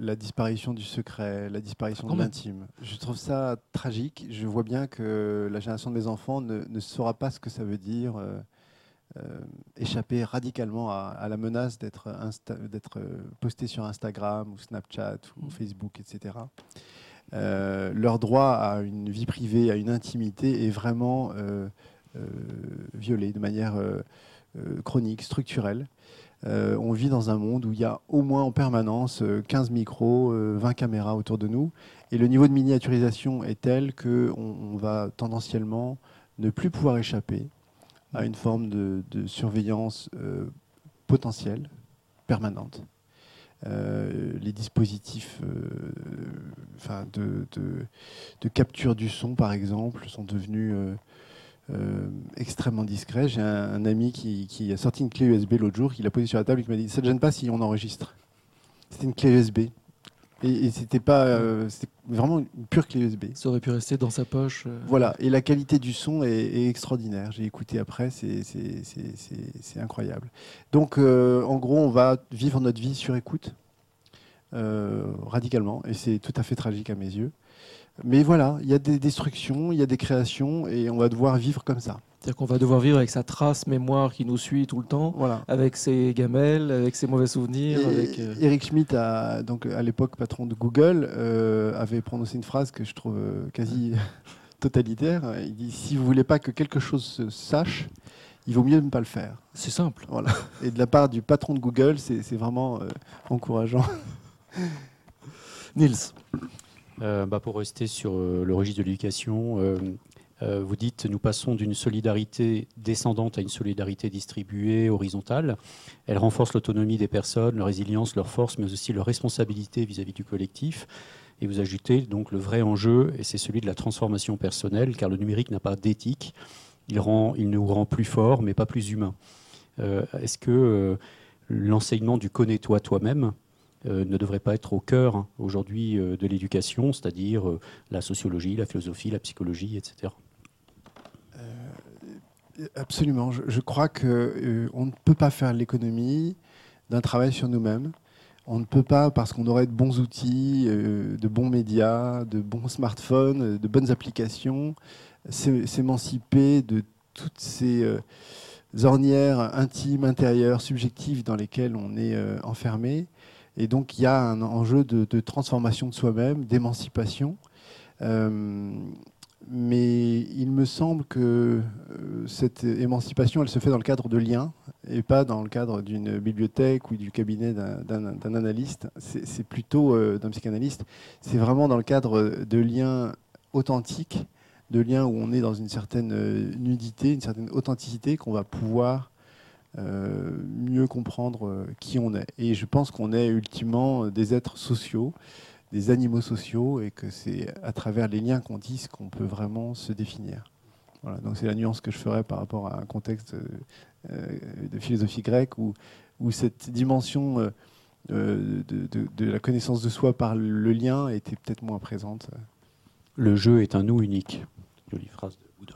la disparition du secret, la disparition Quand de l'intime. Je trouve ça tragique. Je vois bien que la génération de mes enfants ne, ne saura pas ce que ça veut dire euh, euh, échapper radicalement à, à la menace d'être posté sur Instagram ou Snapchat ou Mm. Facebook, etc. Leur droit à une vie privée, à une intimité est vraiment euh, euh, violé de manière euh, euh, chronique, structurelle. On vit dans un monde où il y a au moins en permanence euh, 15 micros, euh, 20 caméras autour de nous. Et le niveau de miniaturisation est tel qu'on on va tendanciellement ne plus pouvoir échapper à une forme de, surveillance potentielle, permanente. Les dispositifs de capture du son, par exemple, sont devenus euh, extrêmement discrets. J'ai un, un ami qui, qui a sorti une clé USB l'autre jour, qui l'a posée sur la table et qui m'a dit Ça ne te gêne pas si on enregistre C'était une clé USB. Et, et c'était pas. euh, c'était vraiment une pure clé USB. Ça aurait pu rester dans sa poche. euh. Voilà, et la qualité du son est, est extraordinaire. J'ai écouté après, c'est- c'est c'est- c'est- c'est incroyable. Donc, en gros, on va vivre notre vie sur écoute, radicalement, et c'est tout à fait tragique à mes yeux. Mais voilà, il y a des destructions, il y a des créations, et on va devoir vivre comme ça. C'est-à-dire qu'on va devoir vivre avec sa trace mémoire qui nous suit tout le temps, Voilà. avec ses gamelles, avec ses mauvais souvenirs. Et- avec, euh, Eric Schmidt, a, donc, à l'époque patron de Google, euh, avait prononcé une phrase que je trouve euh, quasi totalitaire. Il dit Si vous voulez pas que quelque chose se sache, il vaut mieux ne pas le faire. C'est simple. Voilà. Et de la part du patron de Google, c'est vraiment euh, encourageant. Nils. Euh, bah, pour rester sur euh, le registre de l'éducation, vous dites nous passons d'une solidarité descendante à une solidarité distribuée, horizontale. Elle renforce l'autonomie des personnes, leur résilience, leur force, mais aussi leur responsabilité vis-à-vis -vis du collectif. Et vous ajoutez donc le vrai enjeu, et c'est celui de la transformation personnelle, car le numérique n'a pas d'éthique. Il, il nous rend plus forts, mais pas plus humains. Euh, est-ce que euh, l'enseignement du connais-toi toi-même euh, ne devrait pas être au cœur hein, aujourd'hui de l'éducation, c'est-à-dire la sociologie, la philosophie, la psychologie, etc. absolument. Je, crois qu'on ne peut pas faire l'économie d'un travail sur nous-mêmes. On ne peut pas, parce qu'on aurait de bons outils, de bons médias, de bons smartphones, de bonnes applications, s'émanciper de toutes ces euh, ornières intimes, intérieures, subjectives dans lesquelles on est euh, enfermé. Et donc il y a un enjeu de, transformation de soi-même, d'émancipation. Euh, mais il me semble que cette émancipation, elle se fait dans le cadre de liens et pas dans le cadre d'une bibliothèque ou du cabinet d'un analyste. C'est plutôt d'un psychanalyste. C'est vraiment dans le cadre de liens authentiques de liens où on est dans une certaine euh, nudité, une certaine authenticité, qu'on va pouvoir euh, mieux comprendre euh, qui on est. Et je pense qu'on est ultimement des êtres sociaux, des animaux sociaux, et que c'est à travers les liens qu'on tisse qu'on peut vraiment se définir. Voilà, donc c'est la nuance que je ferais par rapport à un contexte de philosophie grecque où, où cette dimension de, de, la connaissance de soi par le lien était peut-être moins présente. Le jeu est un nous unique phrase de Bouddha.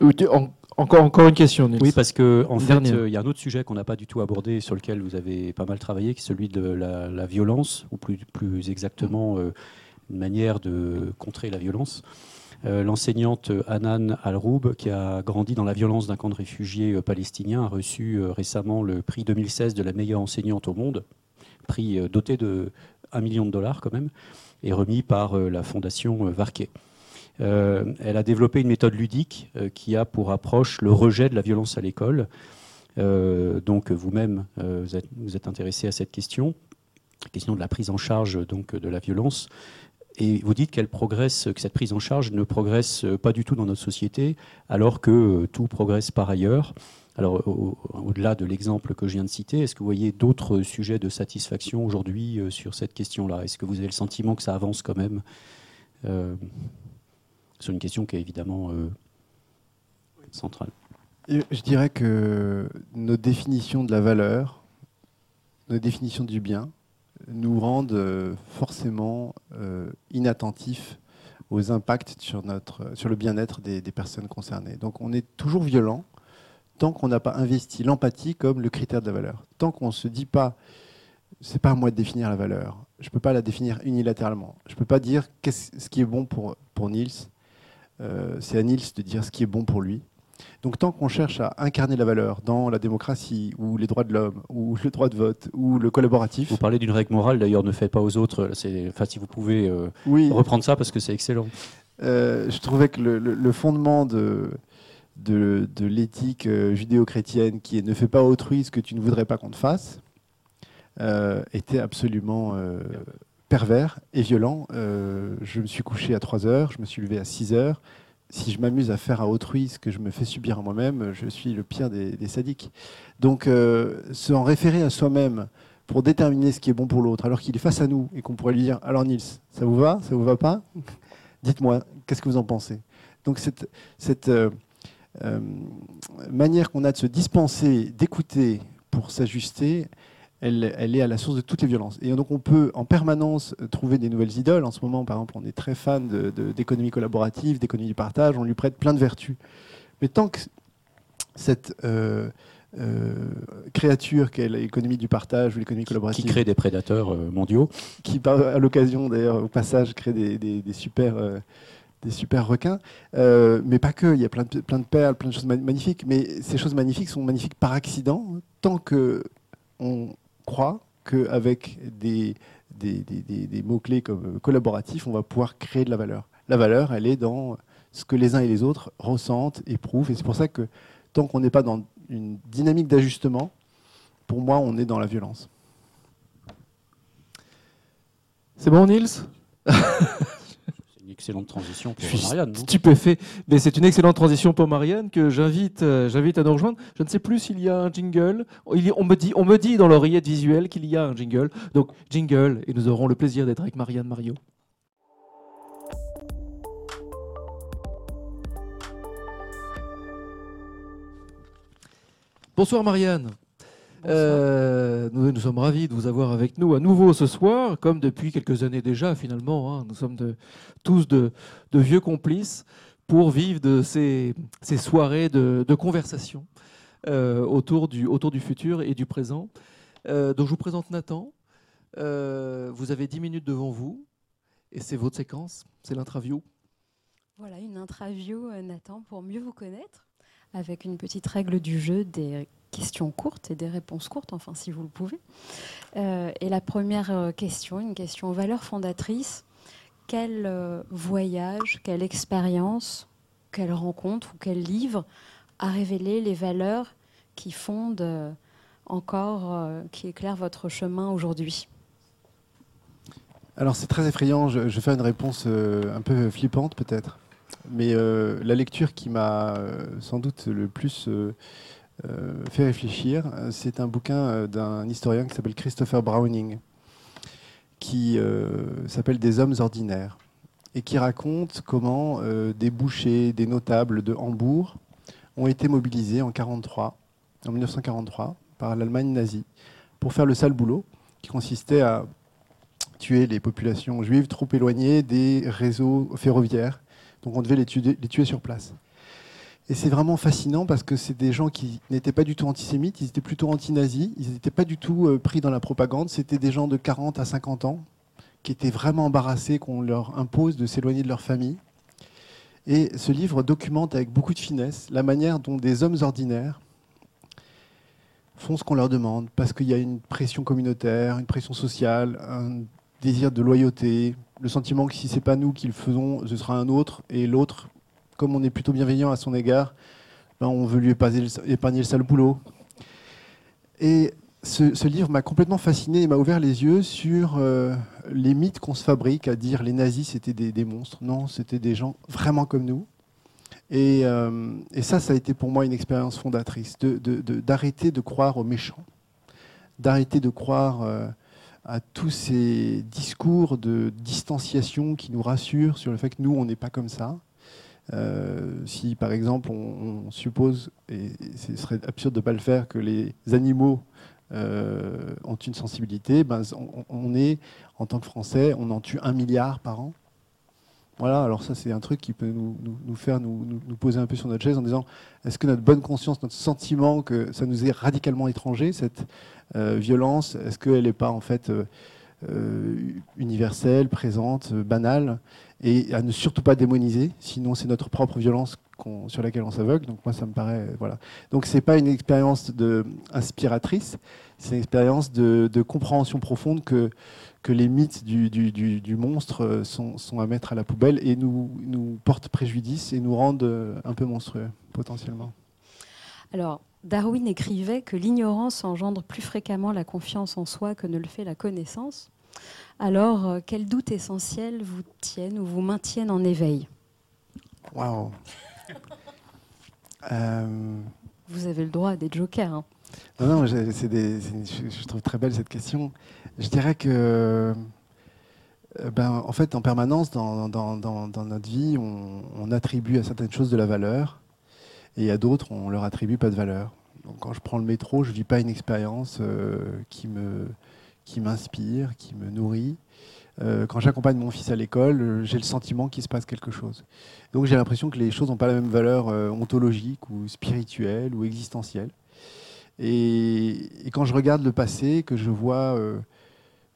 encore, encore une question, Oui, parce que en fait, euh, il y a un autre sujet qu'on n'a pas du tout abordé, sur lequel vous avez pas mal travaillé, qui est celui de la, violence, ou plus, plus exactement euh, une manière de contrer la violence. Euh, l'enseignante Hanan Al-Roub, qui a grandi dans la violence d'un camp de réfugiés palestiniens, a reçu récemment le prix 2016 de la meilleure enseignante au monde, prix doté de 1 million de dollars quand même est remis par la fondation Varquet. Euh, elle a développé une méthode ludique qui a pour approche le rejet de la violence à l'école. donc vous-même, vous, êtes, intéressé à cette question, la question de la prise en charge donc, de la violence. Et vous dites qu'elle progresse, que cette prise en charge ne progresse pas du tout dans notre société, alors que tout progresse par ailleurs. Alors, au-delà de l'exemple que je viens de citer, est-ce que vous voyez d'autres sujets de satisfaction aujourd'hui euh, sur cette question-là? Est-ce que vous avez le sentiment que ça avance quand même? Euh, C'est une question qui est évidemment euh, centrale. Je dirais que nos définitions de la valeur, nos définitions du bien, nous rendent forcément inattentifs aux impacts sur, notre, sur le bien-être des, personnes concernées. Donc on est toujours violent tant qu'on n'a pas investi l'empathie comme le critère de la valeur. Tant qu'on ne se dit pas, c'est pas à moi de définir la valeur. Je ne peux pas la définir unilatéralement. Je ne peux pas dire ce qui est bon pour, pour Niels. Euh, c'est à Niels de dire ce qui est bon pour lui. Donc tant qu'on cherche à incarner la valeur dans la démocratie ou les droits de l'homme ou le droit de vote ou le collaboratif. Vous parlez d'une règle morale d'ailleurs, ne faites pas aux autres. Enfin, si vous pouvez euh, reprendre ça parce que c'est excellent. Euh, je trouvais que le fondement de, de, l'éthique judéo-chrétienne qui est ne fais pas autrui ce que tu ne voudrais pas qu'on te fasse, euh, était absolument pervers et violent. je me suis couché à 3 heures, je me suis levé à 6 heures. Si je m'amuse à faire à autrui ce que je me fais subir à moi-même, je suis le pire des, sadiques. Donc, se en référer à soi-même pour déterminer ce qui est bon pour l'autre, alors qu'il est face à nous et qu'on pourrait lui dire Alors, Nils, ça vous va Ça vous va pas? Dites-moi, qu'est-ce que vous en pensez? Donc, cette, cette euh, manière qu'on a de se dispenser, d'écouter pour s'ajuster, elle, est à la source de toutes les violences. Et donc on peut en permanence trouver des nouvelles idoles. En ce moment, par exemple, on est très fan d'économie collaborative, d'économie du partage, on lui prête plein de vertus. Mais tant que cette euh, euh, créature qu'est l'économie du partage ou l'économie collaborative... Qui crée des prédateurs mondiaux. Qui, à l'occasion d'ailleurs, au passage, crée des, des super des super requins, euh, mais pas que. Il y a plein de, plein de perles, plein de choses magnifiques. Mais ces choses magnifiques sont magnifiques par accident, tant que on croit qu'avec des, des, des, des mots-clés comme collaboratif, on va pouvoir créer de la valeur. La valeur, elle est dans ce que les uns et les autres ressentent, éprouvent. Et c'est pour ça que tant qu'on n'est pas dans une dynamique d'ajustement, pour moi, on est dans la violence. C'est bon, Nils? excellente transition pour Je suis Marianne. stupéfait. Mais c'est une excellente transition pour Marianne que j'invite, euh, j'invite à nous rejoindre. Je ne sais plus s'il y a un jingle. Il y- on, me dit, on me dit dans l'oreillette visuelle qu'il y a un jingle. Donc, jingle, et nous aurons le plaisir d'être avec Marianne Mario. Bonsoir Marianne. Euh, nous, sommes ravis de vous avoir avec nous à nouveau ce soir, comme depuis quelques années déjà finalement. hein. Nous sommes tous de, vieux complices pour vivre de ces, soirées de, conversation euh, autour, du, futur et du présent. Euh, donc je vous présente Nathan. Vous avez 10 minutes devant vous et c'est votre séquence, c'est l'interview. Voilà, une interview, Nathan, pour mieux vous connaître, avec une petite règle du jeu des questions courtes et des réponses courtes, enfin si vous le pouvez. Euh, et la première euh, question, une question aux valeurs fondatrices. Quel euh, voyage, quelle expérience, quelle rencontre ou quel livre a révélé les valeurs qui fondent encore, qui éclairent votre chemin aujourd'hui? Alors c'est très effrayant, je, je vais faire une réponse un peu flippante peut-être. Mais euh, la lecture qui m'a euh, sans doute le plus euh, fait réfléchir, c'est un bouquin d'un historien qui s'appelle Christopher Browning, qui s'appelle Des hommes ordinaires, et qui raconte comment des bouchers, des notables de Hambourg ont été mobilisés en 43, en 1943 par l'Allemagne nazie pour faire le sale boulot qui consistait à tuer les populations juives trop éloignées des réseaux ferroviaires. Donc on devait les tuer, sur place. Et c'est vraiment fascinant parce que c'est des gens qui n'étaient pas du tout antisémites, ils étaient plutôt anti-nazis, ils n'étaient pas du tout euh, pris dans la propagande, c'était des gens de 40 à 50 ans qui étaient vraiment embarrassés qu'on leur impose de s'éloigner de leur famille. Et ce livre documente avec beaucoup de finesse la manière dont des hommes ordinaires font ce qu'on leur demande, parce qu'il y a une pression communautaire, une pression sociale, un désir de loyauté, le sentiment que si c'est pas nous qui le faisons, ce sera un autre, et l'autre, comme on est plutôt bienveillant à son égard, ben, on veut lui épargner le, sale boulot. Et ce, livre m'a complètement fasciné et m'a ouvert les yeux sur euh, les mythes qu'on se fabrique à dire les nazis c'était des, monstres. Non, c'était des gens vraiment comme nous. Et, euh, et ça, ça a été pour moi une expérience fondatrice, d'arrêter de, de croire aux méchants, d'arrêter de croire euh, à tous ces discours de distanciation qui nous rassurent sur le fait que nous, on n'est pas comme ça. Euh, si par exemple on, suppose, et ce serait absurde de ne pas le faire, que les animaux euh, ont une sensibilité, ben, on est, en tant que Français, on en tue un milliard par an. Voilà, alors ça c'est un truc qui peut nous, faire nous, poser un peu sur notre chaise en disant est-ce que notre bonne conscience, notre sentiment que ça nous est radicalement étranger, cette euh, violence, est-ce qu'elle n'est pas en fait euh, euh, universelle, présente, banale, et à ne surtout pas démoniser, sinon c'est notre propre violence sur laquelle on s'aveugle. Donc moi ça me paraît voilà. Donc c'est pas une expérience de, inspiratrice, c'est une expérience de compréhension profonde que que les mythes du, du- du- du monstre euh, sont, sont à mettre à la poubelle et nous, nous portent préjudice et nous rendent euh, un peu monstrueux, potentiellement. Alors, Darwin écrivait que l'ignorance engendre plus fréquemment la confiance en soi que ne le fait la connaissance. Alors, euh, quels doutes essentiels vous tiennent ou vous maintiennent en éveil? Waouh Vous avez le droit à des jokers. hein. Non, non, des- je trouve très belle cette question. Je dirais que, euh, ben, en fait, en permanence, dans, dans- dans- notre vie, on, attribue à certaines choses de la valeur, et à d'autres, on leur attribue pas de valeur. Donc, quand je prends le métro, je vis pas une expérience euh, qui me qui m'inspire, qui me nourrit. Euh, quand j'accompagne mon fils à l'école, j'ai le sentiment qu'il se passe quelque chose. Donc, j'ai l'impression que les choses n'ont pas la même valeur ontologique ou spirituelle ou existentielle. Et, quand je regarde le passé, que je vois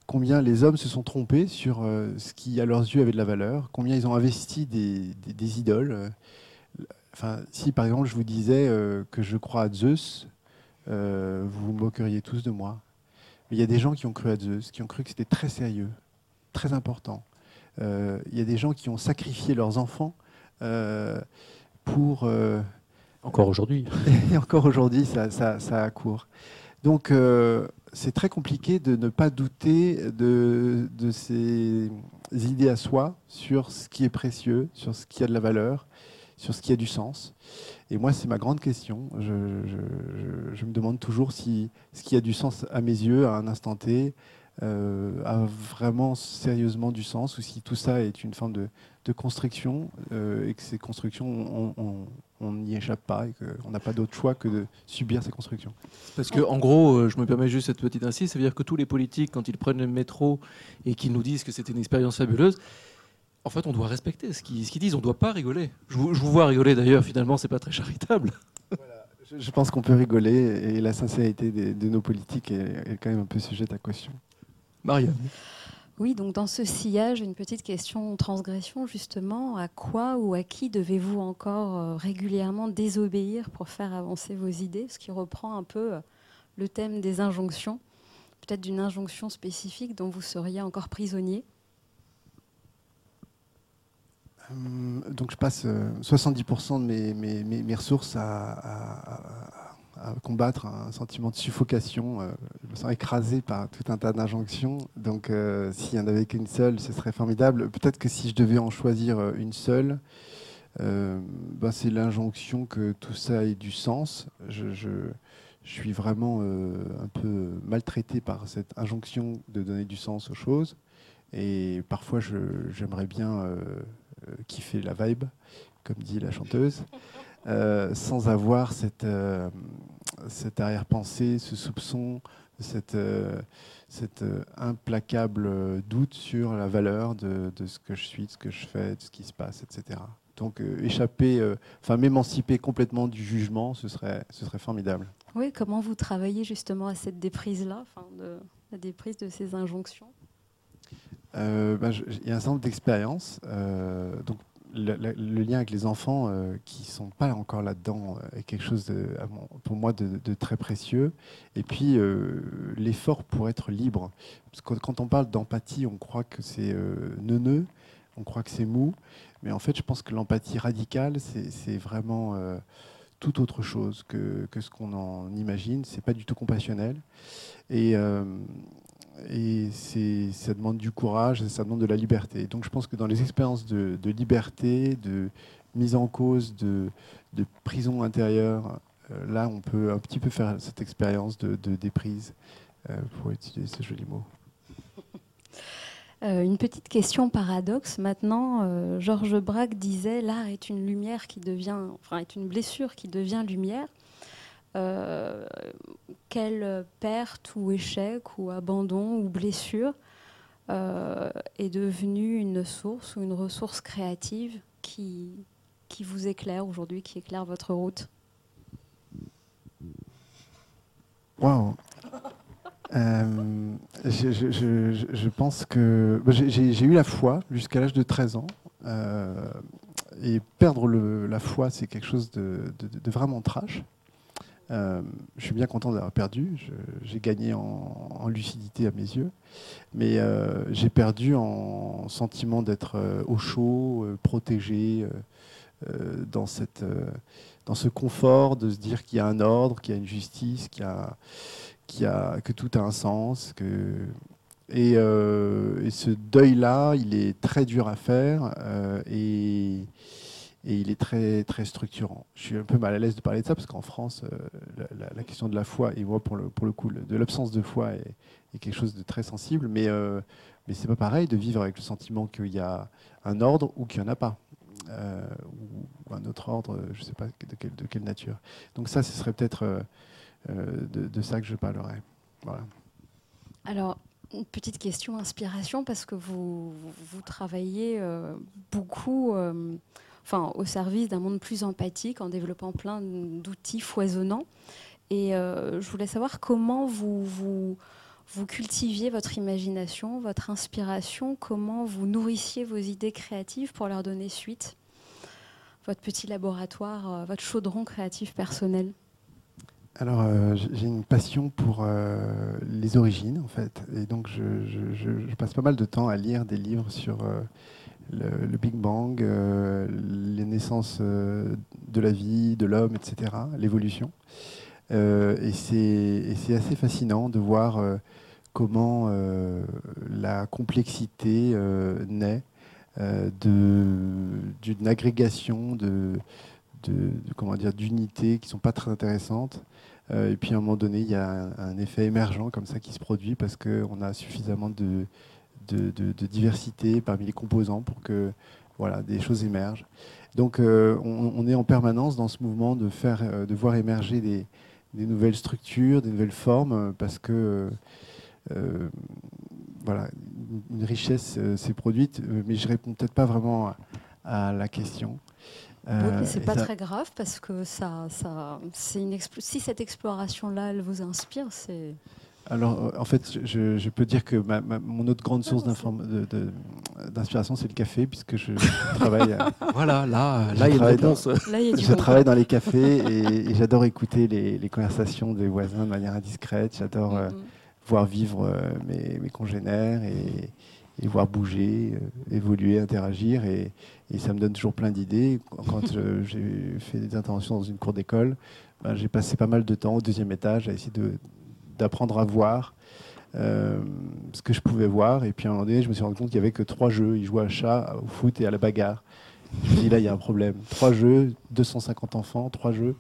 combien les hommes se sont trompés sur euh, ce qui, à leurs yeux, avait de la valeur, combien ils ont investi des, des- des idoles. euh, Enfin, si par exemple je vous disais euh, que je crois à Zeus, euh, vous vous moqueriez tous de moi. Mais il y a des gens qui ont cru à Zeus, qui ont cru que c'était très sérieux, très important. Il y a des gens qui ont sacrifié leurs enfants pour... encore aujourd'hui. et encore aujourd'hui, ça, ça, ça accourt. Donc, c'est très compliqué de ne pas douter de, de ses idées à soi sur ce qui est précieux, sur ce qui a de la valeur, sur ce qui a du sens. Et moi, c'est ma grande question. Je, me demande toujours si ce qui a du sens à mes yeux, à un instant T, euh, a vraiment sérieusement du sens, ou si tout ça est une forme de, construction, euh, et que ces constructions, on n'y échappe pas, et qu'on n'a pas d'autre choix que de subir ces constructions. Parce que, en gros, euh, je me permets juste cette petite insiste, ça veut dire que tous les politiques, quand ils prennent le métro et qu'ils nous disent que c'était une expérience fabuleuse, en fait, on doit respecter ce qu'ils disent. On ne doit pas rigoler. Je vous, vois rigoler d'ailleurs. Finalement, c'est pas très charitable. Je, pense qu'on peut rigoler et la sincérité de nos politiques est, quand même un peu sujette à caution. Marianne. Oui, donc dans ce sillage, une petite question transgression justement. À quoi ou à qui devez-vous encore euh, régulièrement désobéir pour faire avancer vos idées? Ce qui reprend un peu euh, le thème des injonctions, peut-être d'une injonction spécifique dont vous seriez encore prisonnier. Euh, donc je passe 70% euh, de mes, ressources à, combattre un sentiment de suffocation. Euh, je me sens écrasé par tout un tas d'injonctions. Donc s'il n'y en avait qu'une seule, ce serait formidable. Peut-être que si je devais en choisir une seule, ben, c'est l'injonction que tout ça ait du sens. Je, suis vraiment un peu maltraité par cette injonction de donner du sens aux choses. Et parfois, j'aimerais bien euh, fait la vibe, comme dit la chanteuse, euh, sans avoir cette, euh, cette arrière-pensée, ce soupçon, cette, cet implacable doute sur la valeur de, de, ce que je suis, de ce que je fais, de ce qui se passe, etc. Donc échapper, enfin m'émanciper complètement du jugement, ce serait, ce serait formidable. Oui, comment vous travaillez justement à cette déprise-là, de, la déprise de ces injonctions? Euh, bah, il y a un certain nombre d'expériences. Euh, donc, le, lien avec les enfants euh, qui sont pas encore là-dedans est quelque chose pour moi de, très précieux. Et puis l'effort pour être libre. Parce que quand on parle d'empathie, on croit que c'est neuneux, on croit que c'est mou. Mais en fait, je pense que l'empathie radicale, c'est vraiment tout autre chose que, que ce qu'on en imagine. C'est pas du tout compassionnel. Et, et ça demande du courage, ça demande de la liberté. Donc je pense que dans les expériences de, liberté, de mise en cause, de, prison intérieure, euh, là on peut un petit peu faire cette expérience de, déprise, euh, pour utiliser ces jolis mots. Euh, une petite question paradoxe. Maintenant, Georges Braque disait l'art est une lumière qui devient, enfin, est une blessure qui devient lumière. Euh, quelle perte ou échec ou abandon ou blessure euh, est devenue une source ou une ressource créative qui, qui vous éclaire aujourd'hui, qui éclaire votre route? Waouh euh, je, pense que bah, j'ai eu la foi jusqu'à l'âge de 13 ans. et perdre la foi, c'est quelque chose de, de, vraiment trash. Euh, je suis bien content d'avoir perdu. J'ai gagné en, lucidité à mes yeux. Mais euh, j'ai perdu en sentiment d'être euh, au chaud, protégé, dans, cette, dans ce confort de se dire qu'il y a un ordre, qu'il y a une justice, qu'il y a, que tout a un sens. Et, et ce deuil-là, il est très dur à faire. et et il est très, très structurant. Je suis un peu mal à l'aise de parler de ça parce qu'en France, euh, la, question de la foi, et moi pour le, pour le coup, de l'absence de foi est, quelque chose de très sensible, mais, euh, mais c'est pas pareil de vivre avec le sentiment qu'il y a un ordre ou qu'il n'y en a pas. Euh, ou, un autre ordre, je ne sais pas de, de, quelle nature. Donc ça, ce serait peut-être de, ça que je parlerai. Voilà. Alors, une petite question inspiration, parce que vous, vous travaillez beaucoup enfin, au service d'un monde plus empathique en développant plein d'outils foisonnants. Et euh, je voulais savoir comment vous, vous, cultiviez votre imagination, votre inspiration, comment vous nourrissiez vos idées créatives pour leur donner suite, votre petit laboratoire, euh, votre chaudron créatif personnel. Alors, euh, j'ai une passion pour les origines, en fait. Et donc, je, passe pas mal de temps à lire des livres sur le, Big Bang, les naissances de la vie, de l'homme, etc., l'évolution. et c'est assez fascinant de voir comment la complexité naît d'une agrégation de, comment dire d'unités qui sont pas très intéressantes. Euh, et puis à un moment donné, il y a un, effet émergent comme ça qui se produit parce qu'on a suffisamment de, de, diversité parmi les composants pour que voilà, des choses émergent. Donc euh, on, est en permanence dans ce mouvement de, faire, euh, de voir émerger des, des nouvelles structures, des nouvelles formes, parce que voilà, une richesse s'est produite, mais je réponds peut-être pas vraiment à la question. Euh, c'est pas très grave parce que ça, ça, c'est une si cette exploration-là, elle vous inspire, c'est. Alors, euh, en fait, je, peux dire que mon autre grande source d'inspiration, c'est le café, puisque je, travaille. voilà, là, là, il y a une réponse. je travaille dans les cafés et, j'adore écouter les, conversations des voisins de manière indiscrète. J'adore euh, mm-hmm. voir vivre mes, mes, congénères et, et voir bouger, euh, évoluer, interagir. Et, ça me donne toujours plein d'idées. Quand j'ai fait des interventions dans une cour d'école, ben, j'ai passé pas mal de temps au deuxième étage à essayer d'apprendre à voir euh, ce que je pouvais voir. Et puis à un moment donné, je me suis rendu compte qu'il n'y avait que trois jeux. Ils jouaient à chat, au foot et à la bagarre. Je me suis dit, là, il y a un problème. Trois jeux, 250 enfants, trois jeux.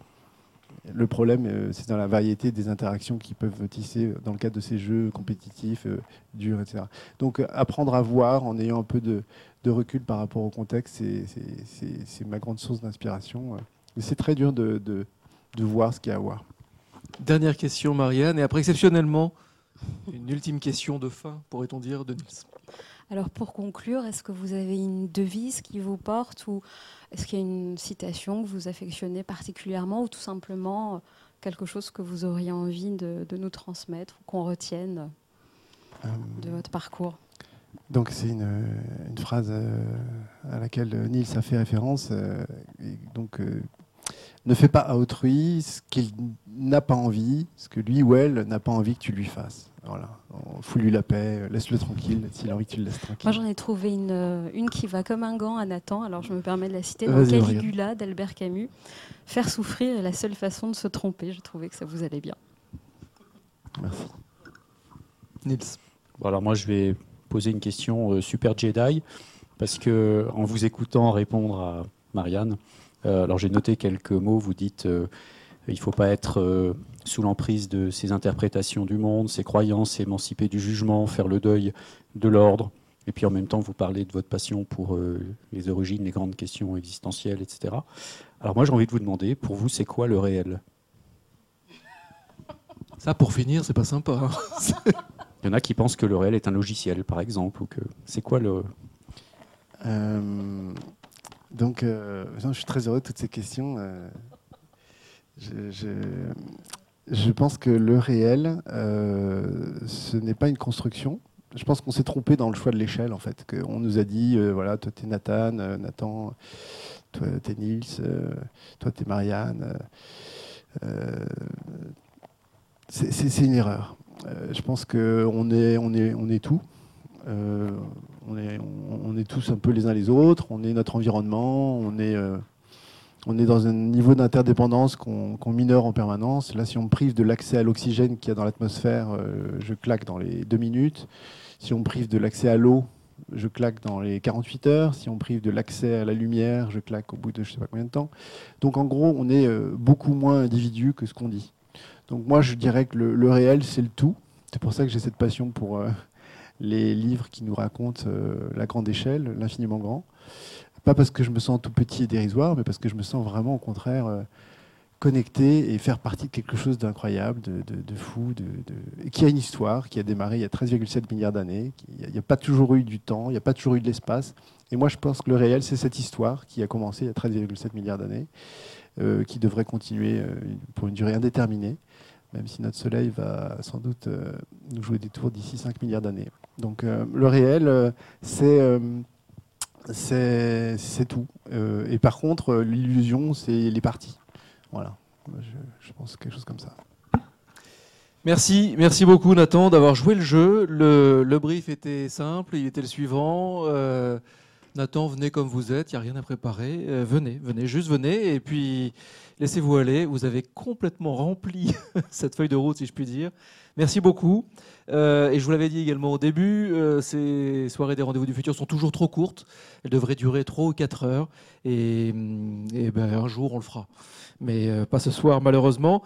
Le problème, euh, c'est dans la variété des interactions qui peuvent tisser dans le cadre de ces jeux compétitifs, euh, durs, etc. Donc, apprendre à voir en ayant un peu de, recul par rapport au contexte, c'est ma grande source d'inspiration. C'est très dur de, voir ce qu'il y a à voir. Dernière question, Marianne, et après, exceptionnellement, une ultime question de fin, pourrait-on dire, de Nils. Alors, pour conclure, est-ce que vous avez une devise qui vous porte ou est-ce qu'il y a une citation que vous affectionnez particulièrement ou tout simplement euh, quelque chose que vous auriez envie de, nous transmettre ou qu'on retienne euh, de votre parcours? donc c'est une, phrase euh, à laquelle Niels a fait référence. donc ne fais pas à autrui ce qu'il n'a pas envie, ce que lui ou elle n'a pas envie que tu lui fasses. Voilà, fous-lui la paix, laisse-le tranquille, s'il a envie que tu le laisses tranquille. Moi j'en ai trouvé une, euh, une qui va comme un gant à Nathan, alors je me permets de la citer, dans Caligula d'Albert Camus. Faire souffrir est la seule façon de se tromper, je trouvais que ça vous allait bien. Merci. Nils. Bon, alors moi je vais poser une question euh, super Jedi, parce que en vous écoutant répondre à Marianne, euh, alors j'ai noté quelques mots, vous dites il ne faut pas être euh, sous l'emprise de ses interprétations du monde, ses croyances, s'émanciper du jugement, faire le deuil de l'ordre. Et puis en même temps, vous parlez de votre passion pour euh, les origines, les grandes questions existentielles, etc. Alors moi, j'ai envie de vous demander, pour vous, c'est quoi le réel? Ça, pour finir, c'est pas sympa. Hein. Il y en a qui pensent que le réel est un logiciel, par exemple, ou que c'est quoi le euh, Donc, je suis très heureux de toutes ces questions je, pense que le réel, euh, ce n'est pas une construction. Je pense qu'on s'est trompé dans le choix de l'échelle, en fait. On nous a dit, euh, voilà, toi t'es Nathan, euh, Nathan, toi t'es Nils, toi t'es Marianne. c'est une erreur. je pense qu'on est, on est, on est tout. On, est, tous un peu les uns les autres. On est notre environnement. On est est dans un niveau d'interdépendance qu'on mineur en permanence. Là, si on me prive de l'accès à l'oxygène qu'il y a dans l'atmosphère, euh, je claque dans les deux minutes. Si on me prive de l'accès à l'eau, je claque dans les 48 heures. Si on me prive de l'accès à la lumière, je claque au bout de je ne sais pas combien de temps. Donc en gros, on est euh, beaucoup moins individu que ce qu'on dit. Donc moi, je dirais que le, réel, c'est le tout. C'est pour ça que j'ai cette passion pour euh, les livres qui nous racontent la grande échelle, l'infiniment grand. Pas parce que je me sens tout petit et dérisoire, mais parce que je me sens vraiment au contraire euh, connecté et faire partie de quelque chose d'incroyable, de, fou, de, qui a une histoire, qui a démarré il y a 13,7 milliards d'années. Il n'y a, pas toujours eu du temps, il n'y a pas toujours eu de l'espace. Et moi, je pense que le réel, c'est cette histoire qui a commencé il y a 13,7 milliards d'années, euh, qui devrait continuer euh, pour une durée indéterminée, même si notre Soleil va sans doute nous jouer des tours d'ici 5 milliards d'années. Donc le réel, c'est c'est tout. Euh, et par contre, l'illusion, c'est les parties. Voilà. Je, pense quelque chose comme ça. Merci, merci beaucoup Nathan d'avoir joué le jeu. Le, brief était simple, il était le suivant. Euh, Nathan, venez comme vous êtes, il n'y a rien à préparer. Euh, venez, venez, juste venez. Et puis, laissez-vous aller. Vous avez complètement rempli cette feuille de route, si je puis dire. Merci beaucoup. Euh, et je vous l'avais dit également au début, euh, ces soirées des rendez-vous du futur sont toujours trop courtes. Elles devraient durer 3 ou 4 heures. Et, et ben, un jour, on le fera. Mais pas ce soir, malheureusement.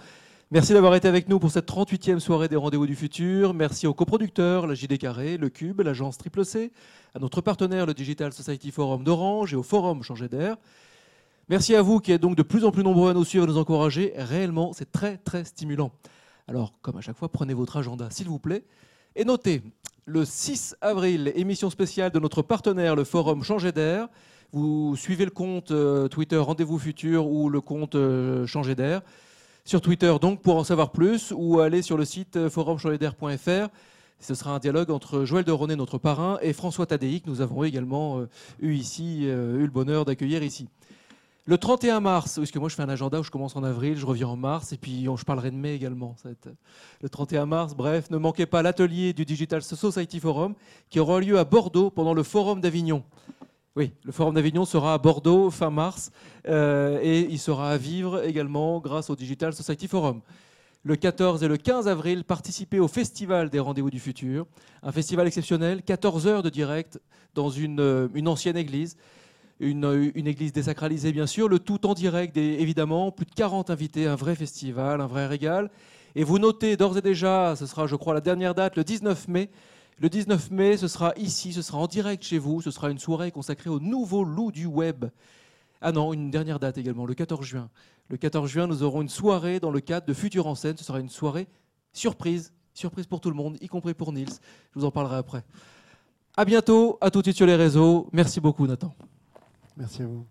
Merci d'avoir été avec nous pour cette 38e soirée des Rendez-vous du Futur. Merci aux coproducteurs, la JD Carré, le Cube, l'agence Triple C, à notre partenaire, le Digital Society Forum d'Orange et au Forum Changer d'air. Merci à vous qui êtes donc de plus en plus nombreux à nous suivre et à nous encourager. Réellement, c'est très très stimulant. Alors, comme à chaque fois, prenez votre agenda, s'il vous plaît, et notez le 6 avril, émission spéciale de notre partenaire, le Forum Changer d'air. Vous suivez le compte euh, Twitter Rendez-vous Futur ou le compte euh, Changer d'air sur Twitter donc pour en savoir plus ou aller sur le site euh, forumchangedair.fr. Ce sera un dialogue entre Joël de René, notre parrain, et François Tadei, que nous avons également eu ici, eu le bonheur d'accueillir ici. Le 31 mars, parce moi je fais un agenda où je commence en avril, je reviens en mars, et puis je parlerai de mai également. Le 31 mars, bref, ne manquez pas l'atelier du Digital Society Forum qui aura lieu à Bordeaux pendant le Forum d'Avignon. Oui, le Forum d'Avignon sera à Bordeaux fin mars euh, et il sera à vivre également grâce au Digital Society Forum. Le 14 et le 15 avril, participez au Festival des Rendez-vous du Futur, un festival exceptionnel, 14 heures de direct dans une, euh, ancienne église, une, une, église désacralisée bien sûr, le tout en direct évidemment, plus de 40 invités, un vrai festival, un vrai régal. Et vous notez d'ores et déjà, ce sera je crois la dernière date, le 19 mai, le 19 mai, ce sera ici, ce sera en direct chez vous, ce sera une soirée consacrée au nouveau loup du web. Ah non, une dernière date également, le 14 juin. Le 14 juin, nous aurons une soirée dans le cadre de Futur en scène. Ce sera une soirée surprise, surprise pour tout le monde, y compris pour Nils. Je vous en parlerai après. À bientôt, à tout de suite sur les réseaux. Merci beaucoup, Nathan. Merci à vous.